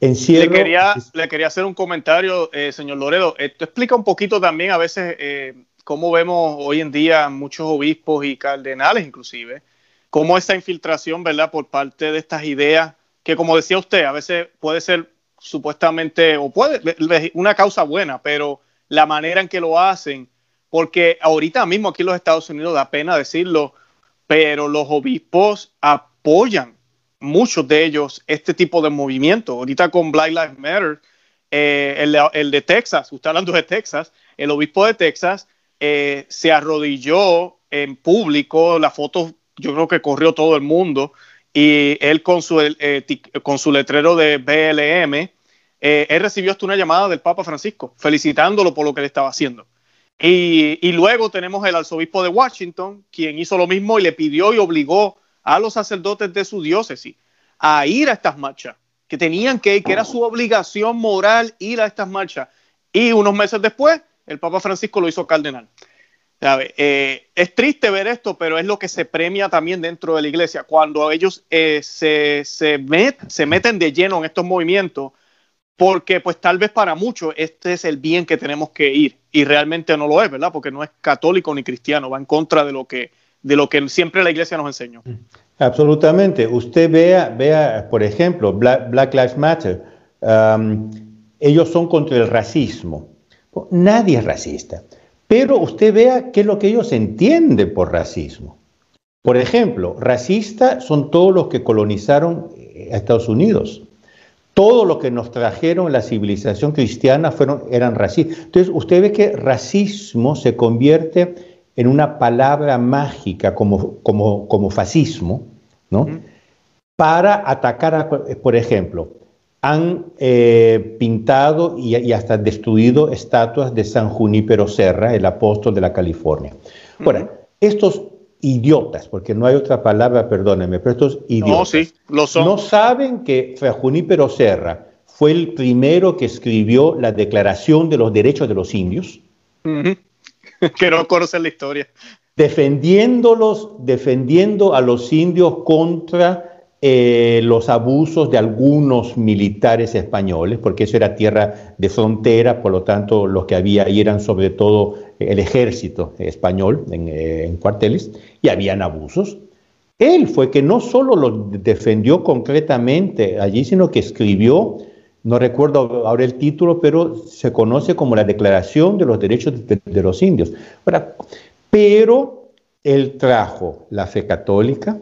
Encierro, le, quería, le quería hacer un comentario, eh, señor Loredo. Esto explica un poquito también a veces eh, cómo vemos hoy en día muchos obispos y cardenales inclusive, cómo esta infiltración, ¿verdad?, por parte de estas ideas que como decía usted, a veces puede ser supuestamente, o puede, una causa buena, pero la manera en que lo hacen, porque ahorita mismo aquí en los Estados Unidos da pena decirlo, pero los obispos apoyan muchos de ellos este tipo de movimiento. Ahorita con Black Lives Matter, eh, el, de Texas, usted hablando de Texas, el obispo de Texas eh, se arrodilló en público, la foto yo creo que corrió todo el mundo, y él con su, eh, con su letrero de BLM, él recibió hasta una llamada del Papa Francisco, felicitándolo por lo que le estaba haciendo. Y, luego tenemos el arzobispo de Washington, quien hizo lo mismo y le pidió y obligó a los sacerdotes de su diócesis a ir a estas marchas, que tenían que ir, que era su obligación moral ir a estas marchas. Y unos meses después, el Papa Francisco lo hizo cardenal. Eh, es triste ver esto, pero es lo que se premia también dentro de la iglesia. Cuando ellos eh, se, se meten de lleno en estos movimientos, porque pues tal vez para muchos este es el bien que tenemos que ir y realmente no lo es, ¿verdad? Porque no es católico ni cristiano, va en contra de lo que de lo que siempre la iglesia nos enseñó. Absolutamente. Usted vea, vea por ejemplo, Black, Lives Matter. Um, ellos son contra el racismo. Nadie es racista. Pero usted vea qué es lo que ellos entienden por racismo. Por ejemplo, racistas son todos los que colonizaron eh, a Estados Unidos. Todos los que nos trajeron la civilización cristiana fueron, eran racistas. Entonces, usted ve que racismo se convierte en una palabra mágica como, como, como fascismo, ¿no? Para atacar, a, por ejemplo, han eh, pintado y, hasta destruido estatuas de San Junípero Serra, el apóstol de la California. Ahora, estos idiotas, porque no hay otra palabra, perdónenme, pero estos idiotas no, son. no saben que Junípero Serra fue el primero que escribió la Declaración de los Derechos de los Indios. [laughs] que no conocen la historia. Defendiéndolos, defendiendo a los indios contra eh, los abusos de algunos militares españoles, porque eso era tierra de frontera, por lo tanto los que había ahí eran sobre todo el ejército español en, eh, en cuarteles, y habían abusos. Él fue que no solo los defendió concretamente allí, sino que escribió no recuerdo ahora el título, pero se conoce como la Declaración de los Derechos de, los Indios. pero él trajo la fe católica,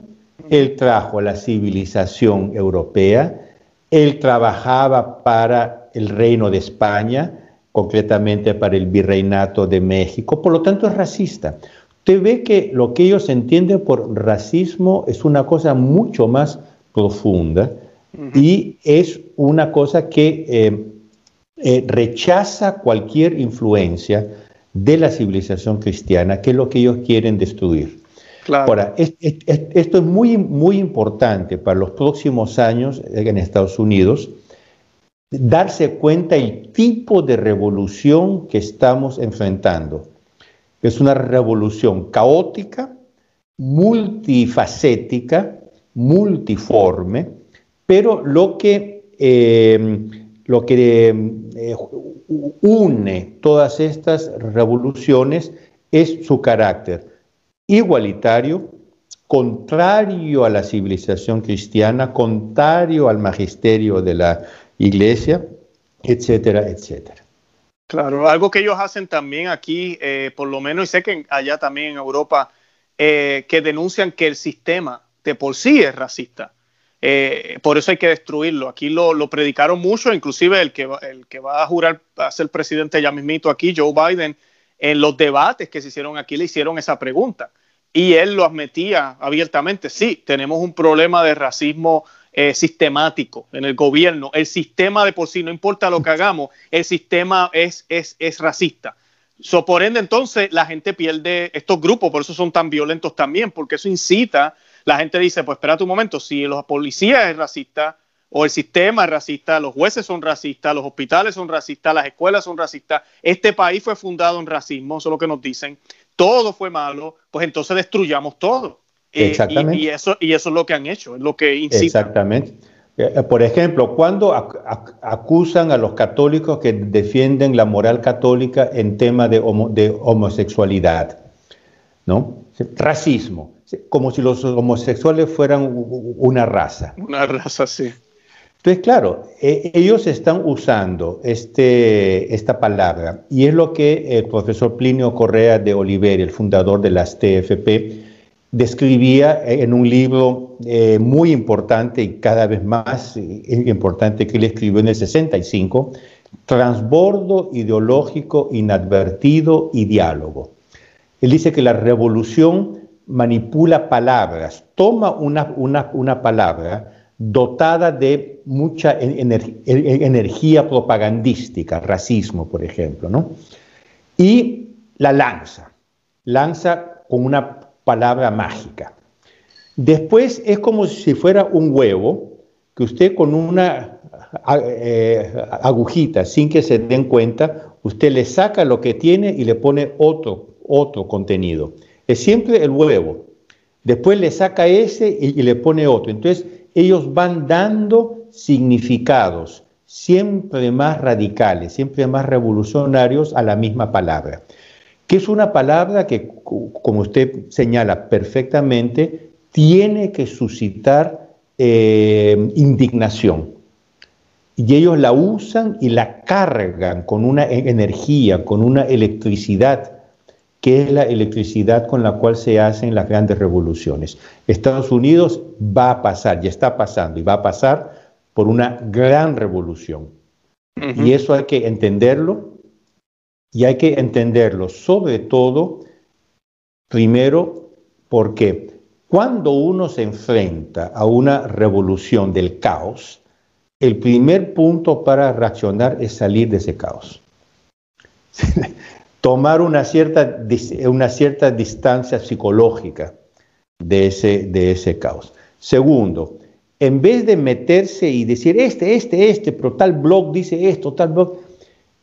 él trajo la civilización europea, él trabajaba para el reino de España, concretamente para el virreinato de México, por lo tanto es racista. Usted ve que lo que ellos entienden por racismo es una cosa mucho más profunda y es una cosa que eh, eh, rechaza cualquier influencia de la civilización cristiana, que es lo que ellos quieren destruir. Ahora, esto es muy, muy importante para los próximos años en Estados Unidos, darse cuenta el tipo de revolución que estamos enfrentando. Es una revolución caótica, multifacética, multiforme, pero lo que, em, lo que eh, une todas estas revoluciones es su carácter igualitario, contrario a la civilización cristiana, contrario al magisterio de la iglesia, etcétera, etcétera. Claro, algo que ellos hacen también aquí, eh, por lo menos, y sé que allá también en Europa, eh, que denuncian que el sistema de por sí es racista. Eh, por eso hay que destruirlo. Aquí lo, predicaron mucho, inclusive el que, el que va a jurar a ser presidente ya mismito aquí, Joe Biden, en los debates que se hicieron aquí le hicieron esa pregunta. Y él lo admitía abiertamente, sí, tenemos un problema de racismo eh, sistemático en el gobierno. El sistema de por sí, no importa lo que hagamos, el sistema es, es, es racista. So, por ende, entonces, la gente pierde estos grupos, por eso son tan violentos también, porque eso incita la gente dice, pues espera un momento, si los policías es racista o el sistema es racista, los jueces son racistas, los hospitales son racistas, las escuelas son racistas, este país fue fundado en racismo, eso es lo que nos dicen, todo fue malo, pues entonces destruyamos todo. Eh, Exactamente. y, eso, y eso es lo que han hecho, es lo que incita. Exactamente. Eh, eh, por ejemplo, cuando acusan a los católicos que defienden la moral católica en tema de, de homosexualidad, ¿no? Racismo como si los homosexuales fueran una raza. Una raza, sí. Entonces, claro, e, ellos están usando este, esta palabra y es lo que el profesor Plinio Correa de Oliver, el fundador de las TFP, describía en un libro eh, muy importante y cada vez más eh, importante que él escribió en el 65, Transbordo ideológico inadvertido y diálogo. Él dice que la revolución manipula palabras, toma una, una, palabra dotada de mucha energía propagandística, racismo, por ejemplo, ¿no? y la lanza, lanza con una palabra mágica. Después es como si fuera un huevo que usted con una eh, agujita, sin que se den cuenta, usted le saca lo que tiene y le pone otro, otro contenido. Es siempre el huevo. Después le saca ese y, y le pone otro. Entonces ellos van dando significados siempre más radicales, siempre más revolucionarios a la misma palabra que es una palabra que, como usted señala perfectamente, tiene que suscitar eh, indignación. Y ellos la usan y la cargan con una e-, energía, con una electricidad, que es la electricidad con la cual se hacen las grandes revoluciones. Estados Unidos va a pasar, ya está pasando, y va a pasar por una gran revolución. Y eso hay que entenderlo y hay que entenderlo, sobre todo, primero, porque cuando uno se enfrenta a una revolución del caos, el primer punto para reaccionar es salir de ese caos. [laughs] Tomar una cierta, una cierta distancia psicológica de ese, de ese caos. Segundo, en vez de meterse y decir, este, este, este, pero tal blog dice esto, tal blog,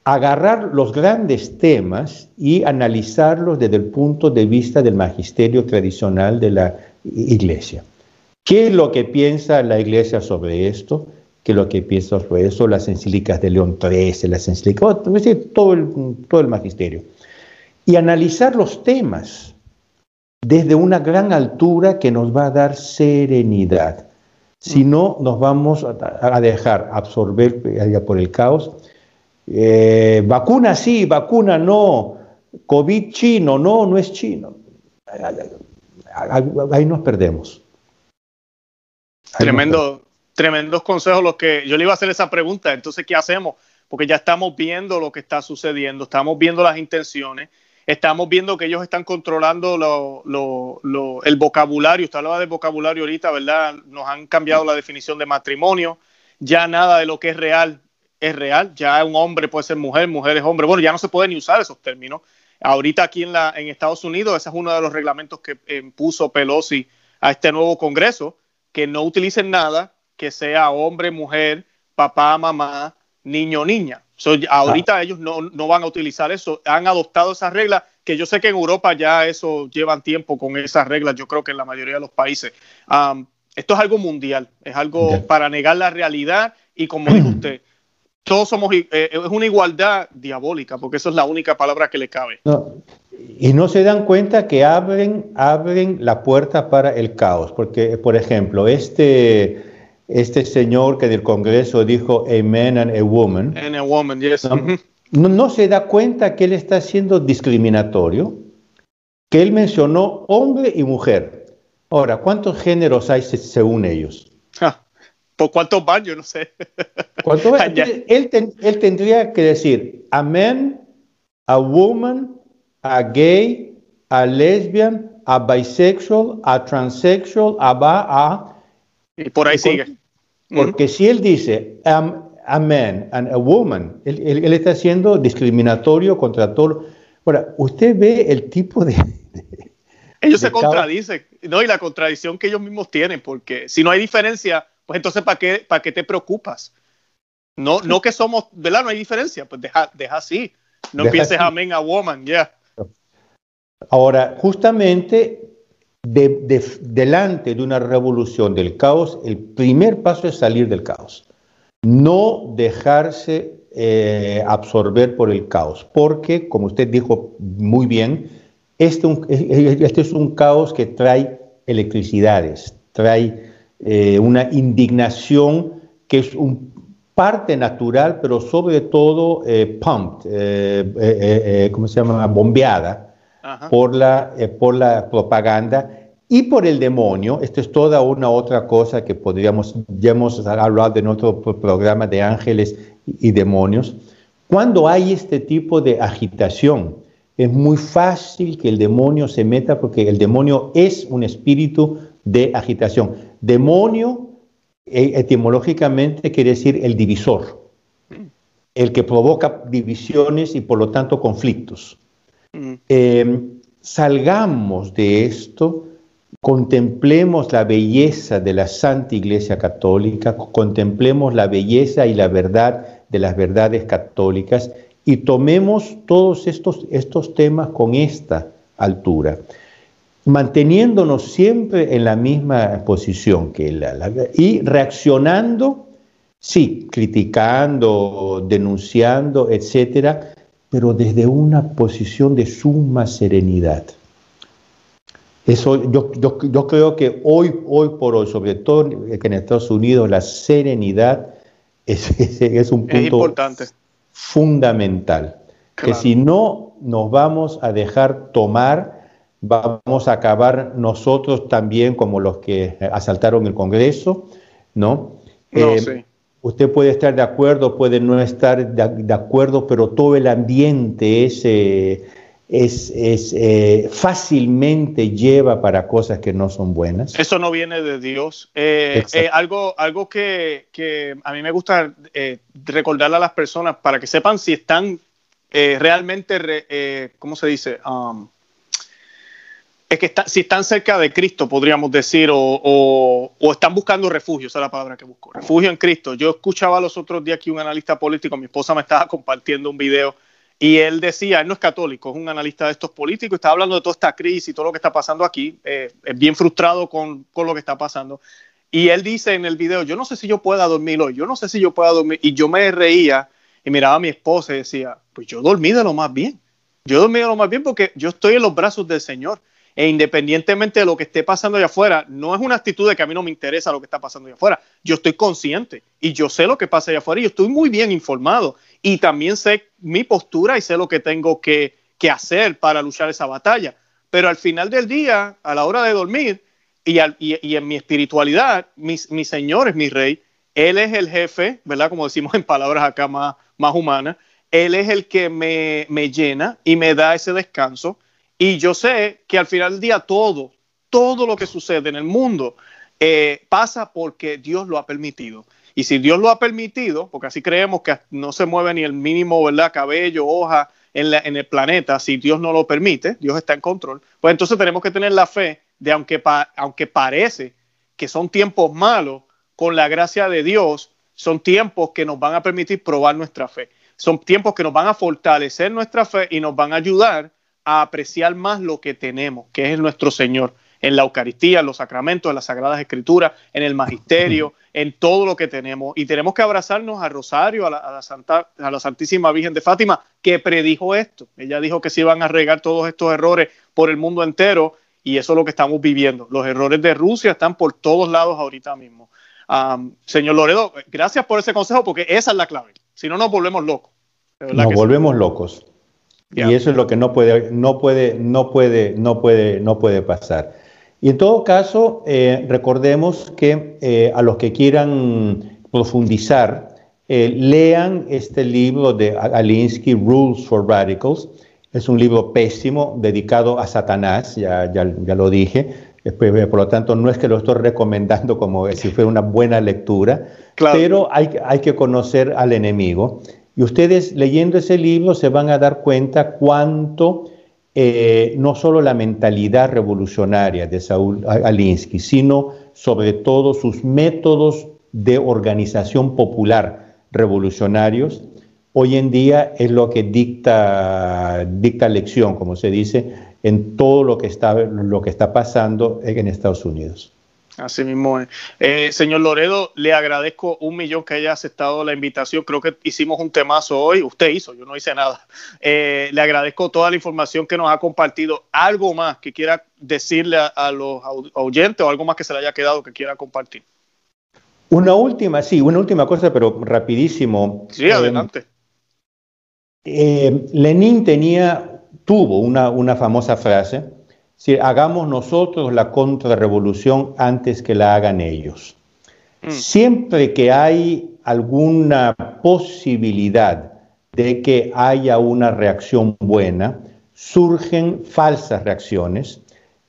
agarrar los grandes temas y analizarlos desde el punto de vista del magisterio tradicional de la iglesia. ¿Qué es lo que piensa la iglesia sobre esto? ¿Qué es lo que piensa sobre eso? Las encíclicas de León XIII, las encíclicas, todo el, todo el magisterio. Y analizar los temas desde una gran altura que nos va a dar serenidad. Si no, nos vamos a dejar absorber por el caos eh, vacuna sí, vacuna no, COVID chino, no, no es chino. Ahí nos perdemos. Tremendo, tremendos consejos los que yo le iba a hacer esa pregunta. Entonces, ¿qué hacemos? Porque ya estamos viendo lo que está sucediendo, estamos viendo las intenciones, estamos viendo que ellos están controlando el vocabulario. Usted hablaba de vocabulario ahorita, ¿verdad? Nos han cambiado la definición de matrimonio. Ya nada de lo que es real es real. Ya un hombre puede ser mujer, mujer es hombre. Bueno, ya no se puede ni usar esos términos. Ahorita aquí en, la, en Estados Unidos, ese es uno de los reglamentos que impuso Pelosi a este nuevo Congreso, que no utilicen nada que sea hombre, mujer, papá, mamá, niño, niña. ahorita ah. ellos no, van a utilizar eso. Han adoptado esas reglas, que yo sé que en Europa ya eso llevan tiempo con esas reglas, yo creo que en la mayoría de los países. esto es algo mundial, es algo para negar la realidad y como dijo [clears throat] usted, todos somos, eh, es una igualdad diabólica, porque esa es la única palabra que le cabe. y no se dan cuenta que abren, abren la puerta para el caos, porque, por ejemplo, este, este señor que del Congreso dijo a man and a woman, and a woman yes. no, no se da cuenta que él está siendo discriminatorio, que él mencionó hombre y mujer. Ahora, ¿cuántos géneros hay según ellos? ¿Por cuántos baños? No sé. [laughs] él, él, tendría que decir a man, a woman, a gay, a lesbian, a bisexual, a transsexual, a ba, a... Y por ahí sigue. Porque si él dice a man and a woman, él, él, está siendo discriminatorio contra todo. Ahora, usted ve el tipo de... ellos se contradicen, ¿no? Y la contradicción que ellos mismos tienen, porque si no hay diferencia pues entonces ¿para qué, para qué te preocupas? No, no que somos, ¿verdad? No hay diferencia, pues deja, deja así. No empieces a men a woman, ya. Ahora, justamente delante de una revolución del caos, el primer paso es salir del caos. No dejarse eh, absorber por el caos, porque, como usted dijo muy bien, este, este es un caos que trae electricidades, trae eh, una indignación que es un parte natural, pero sobre todo eh, pumped, eh, ¿cómo se llama? Bombeada por la, por la propaganda y por el demonio, esto es toda una otra cosa que podríamos, ya hemos hablado en otro programa de ángeles y demonios, cuando hay este tipo de agitación, es muy fácil que el demonio se meta porque el demonio es un espíritu de agitación. Demonio e, etimológicamente quiere decir el divisor, el que provoca divisiones y por lo tanto conflictos. Mm. Eh, salgamos de esto contemplemos la belleza de la Santa Iglesia Católica, contemplemos la belleza y la verdad de las verdades católicas y tomemos todos estos, estos temas con esta altura, manteniéndonos siempre en la misma posición que la, y reaccionando, sí, criticando, denunciando, etcétera, pero desde una posición de suma serenidad. Eso yo, yo, creo que hoy, hoy por hoy, sobre todo en Estados Unidos, la serenidad es, [laughs] es, un punto importante. fundamental. Que si no nos vamos a dejar tomar, vamos a acabar nosotros también como los que asaltaron el Congreso, ¿no? Eh, usted puede estar de acuerdo, puede no estar de, acuerdo, pero todo el ambiente ese es, eh, fácilmente lleva para cosas que no son buenas. Eso no viene de Dios. Eh, eh, algo algo que, a mí me gusta recordarle a las personas para que sepan si están realmente, ¿cómo se dice? Um, es que si están cerca de Cristo, podríamos decir, o, o, están buscando refugio, esa es la palabra que busco, refugio en Cristo. Yo escuchaba los otros días aquí un analista político, mi esposa me estaba compartiendo un video y él decía, él no es católico, es un analista de estos políticos, está hablando de toda esta crisis y todo lo que está pasando aquí, eh, es bien frustrado con, lo que está pasando. Y él dice en el video, yo no sé si yo pueda dormir hoy, yo no sé si yo pueda dormir. Y yo me reía y miraba a mi esposa y decía, pues yo dormí de lo más bien. Yo dormí de lo más bien porque yo estoy en los brazos del Señor. E independientemente de lo que esté pasando allá afuera, no es una actitud de que a mí no me interesa lo que está pasando allá afuera. Yo estoy consciente y yo sé lo que pasa allá afuera y yo estoy muy bien informado y también sé mi postura y sé lo que tengo que, hacer para luchar esa batalla. Pero al final del día, a la hora de dormir y, en mi espiritualidad, mi, Señor es mi Rey, Él es el jefe, ¿verdad? Como decimos en palabras acá más, más humanas, Él es el que me, me llena y me da ese descanso. Y yo sé que al final del día todo, todo lo que sucede en el mundo eh, pasa porque Dios lo ha permitido. Y si Dios lo ha permitido, porque así creemos que no se mueve ni el mínimo ¿verdad? cabello, hoja en, en el planeta, si Dios no lo permite, Dios está en control, pues entonces tenemos que tener la fe de aunque, aunque parece que son tiempos malos, con la gracia de Dios, son tiempos que nos van a permitir probar nuestra fe. Son tiempos que nos van a fortalecer nuestra fe y nos van a ayudar a apreciar más lo que tenemos, que es nuestro Señor en la Eucaristía, en los sacramentos, en las Sagradas Escrituras, en el Magisterio, en todo lo que tenemos. Y tenemos que abrazarnos a Rosario, a la, Santa, a la Santísima Virgen de Fátima, que predijo esto. Ella dijo que se iban a regar todos estos errores por el mundo entero y eso es lo que estamos viviendo. Los errores de Rusia están por todos lados ahorita mismo. señor Loredo, gracias por ese consejo porque esa es la clave. Si no, nos volvemos locos. Nos volvemos locos. Y eso es lo que no puede, no puede, no puede, no puede, no puede pasar. Y en todo caso, eh, recordemos que eh, a los que quieran profundizar, eh, lean este libro de Alinsky, Rules for Radicals. Es un libro pésimo dedicado a Satanás, ya, ya, ya lo dije. Por lo tanto, no es que lo estoy recomendando como si fuera una buena lectura, pero hay, hay que conocer al enemigo. Y ustedes leyendo ese libro se van a dar cuenta cuánto eh, no solo la mentalidad revolucionaria de Saúl Alinsky, sino sobre todo sus métodos de organización popular revolucionarios, hoy en día es lo que dicta, dicta lección, como se dice, en todo lo que está, lo que está pasando en Estados Unidos. Así mismo es. Eh, señor Loredo, le agradezco un millón que haya aceptado la invitación. Creo que hicimos un temazo hoy. Usted hizo, yo no hice nada. Eh, le agradezco toda la información que nos ha compartido. ¿Algo más que quiera decirle a, los oyentes o algo más que se le haya quedado que quiera compartir? Una última, sí, una última cosa, pero rapidísimo. Sí, eh, adelante. Lenin tenía, tuvo una, una famosa frase si hagamos nosotros la contrarrevolución antes que la hagan ellos. Mm. Siempre que hay alguna posibilidad de que haya una reacción buena, surgen falsas reacciones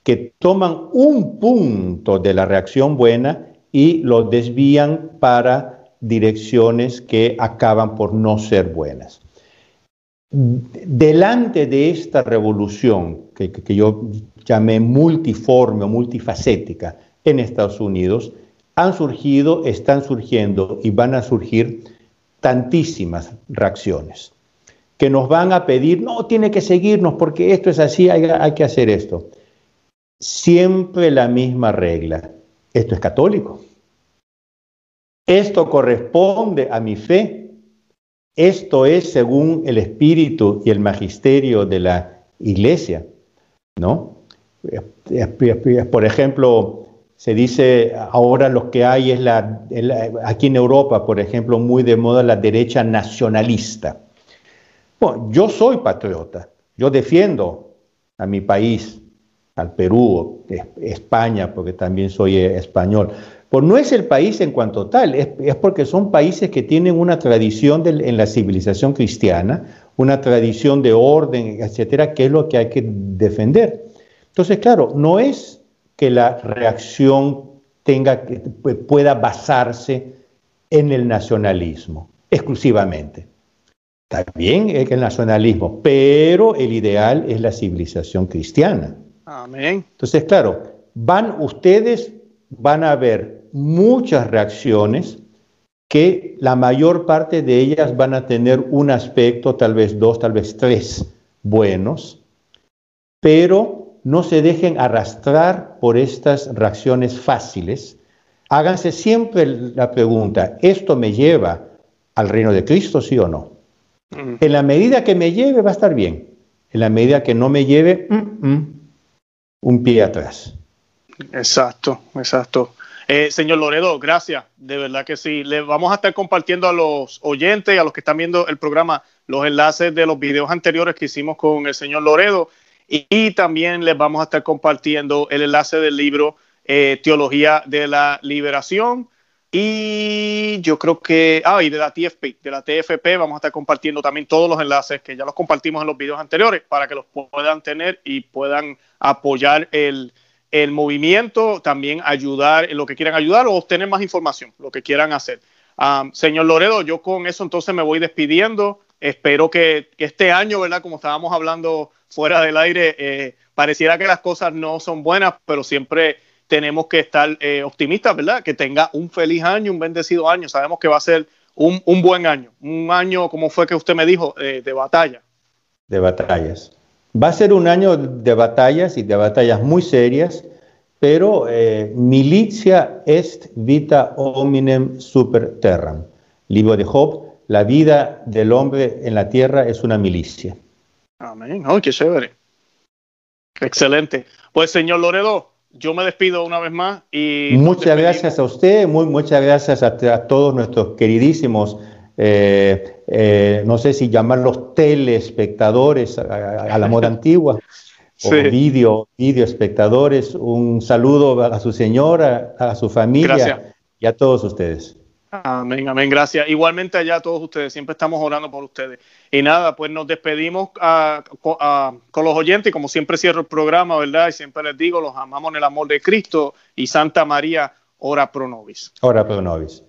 que toman un punto de la reacción buena y lo desvían para direcciones que acaban por no ser buenas. Delante de esta revolución, que, yo llamé multiforme o multifacética en Estados Unidos, han surgido, están surgiendo y van a surgir tantísimas reacciones que nos van a pedir, no, tiene que seguirnos porque esto es así, hay que hacer esto. Siempre la misma regla. Esto es católico. Esto corresponde a mi fe. Esto es según el espíritu y el magisterio de la iglesia, ¿no? Por ejemplo, se dice ahora lo que hay es aquí en Europa, por ejemplo, muy de moda la derecha nacionalista. Bueno, yo soy patriota, yo defiendo a mi país, al Perú, España, porque también soy español. Pues no es el país en cuanto tal, es, porque son países que tienen una tradición en la civilización cristiana, una tradición de orden, etcétera, que es lo que hay que defender. Entonces, claro, no es que la reacción tenga, pueda basarse en el nacionalismo exclusivamente. También es el nacionalismo, pero el ideal es la civilización cristiana. Amén. Entonces, claro, van ustedes, van a ver muchas reacciones que la mayor parte de ellas van a tener un aspecto, tal vez dos, tal vez tres buenos, pero no se dejen arrastrar por estas reacciones fáciles. Háganse siempre la pregunta, ¿esto me lleva al reino de Cristo, sí o no? Mm. En la medida que me lleve va a estar bien. En la medida que no me lleve, mm, mm, un pie atrás. Exacto, exacto. Eh, señor Loredo, gracias, de verdad que sí. Le vamos a estar compartiendo a los oyentes a los que están viendo el programa los enlaces de los videos anteriores que hicimos con el señor Loredo. Y, también les vamos a estar compartiendo el enlace del libro eh, Teología de la Liberación. Y yo creo que, ah, y de la TFP, de la TFP vamos a estar compartiendo también todos los enlaces que ya los compartimos en los videos anteriores para que los puedan tener y puedan apoyar el, el movimiento, también ayudar lo que quieran ayudar o obtener más información, lo que quieran hacer. señor Loredo, yo con eso entonces me voy despidiendo. Espero que, este año, ¿verdad? Como estábamos hablando fuera del aire, eh, pareciera que las cosas no son buenas, pero siempre tenemos que estar eh, optimistas, ¿verdad? Que tenga un feliz año, un bendecido año. Sabemos que va a ser un, buen año, un año, como fue que usted me dijo, eh, de batalla. De batallas. Va a ser un año de batallas y de batallas muy serias, pero eh, militia est vita hominem super terram. Libro de Job, la vida del hombre en la tierra es una milicia. Amén. Oh, qué chévere. Excelente. Pues, señor Loredo, yo me despido una vez más y... Muchas gracias a usted, muy, muchas gracias a todos nuestros queridísimos eh, eh, no sé si llamarlos telespectadores a, la moda [laughs] antigua, o video, video espectadores. Un saludo a su señora, a su familia y a todos ustedes. Amén, amén, gracias. Igualmente allá a todos ustedes, siempre estamos orando por ustedes. Y nada, pues nos despedimos con los oyentes, como siempre cierro el programa, ¿verdad? Y siempre les digo, los amamos en el amor de Cristo y Santa María, ora pro nobis. Ora pro nobis.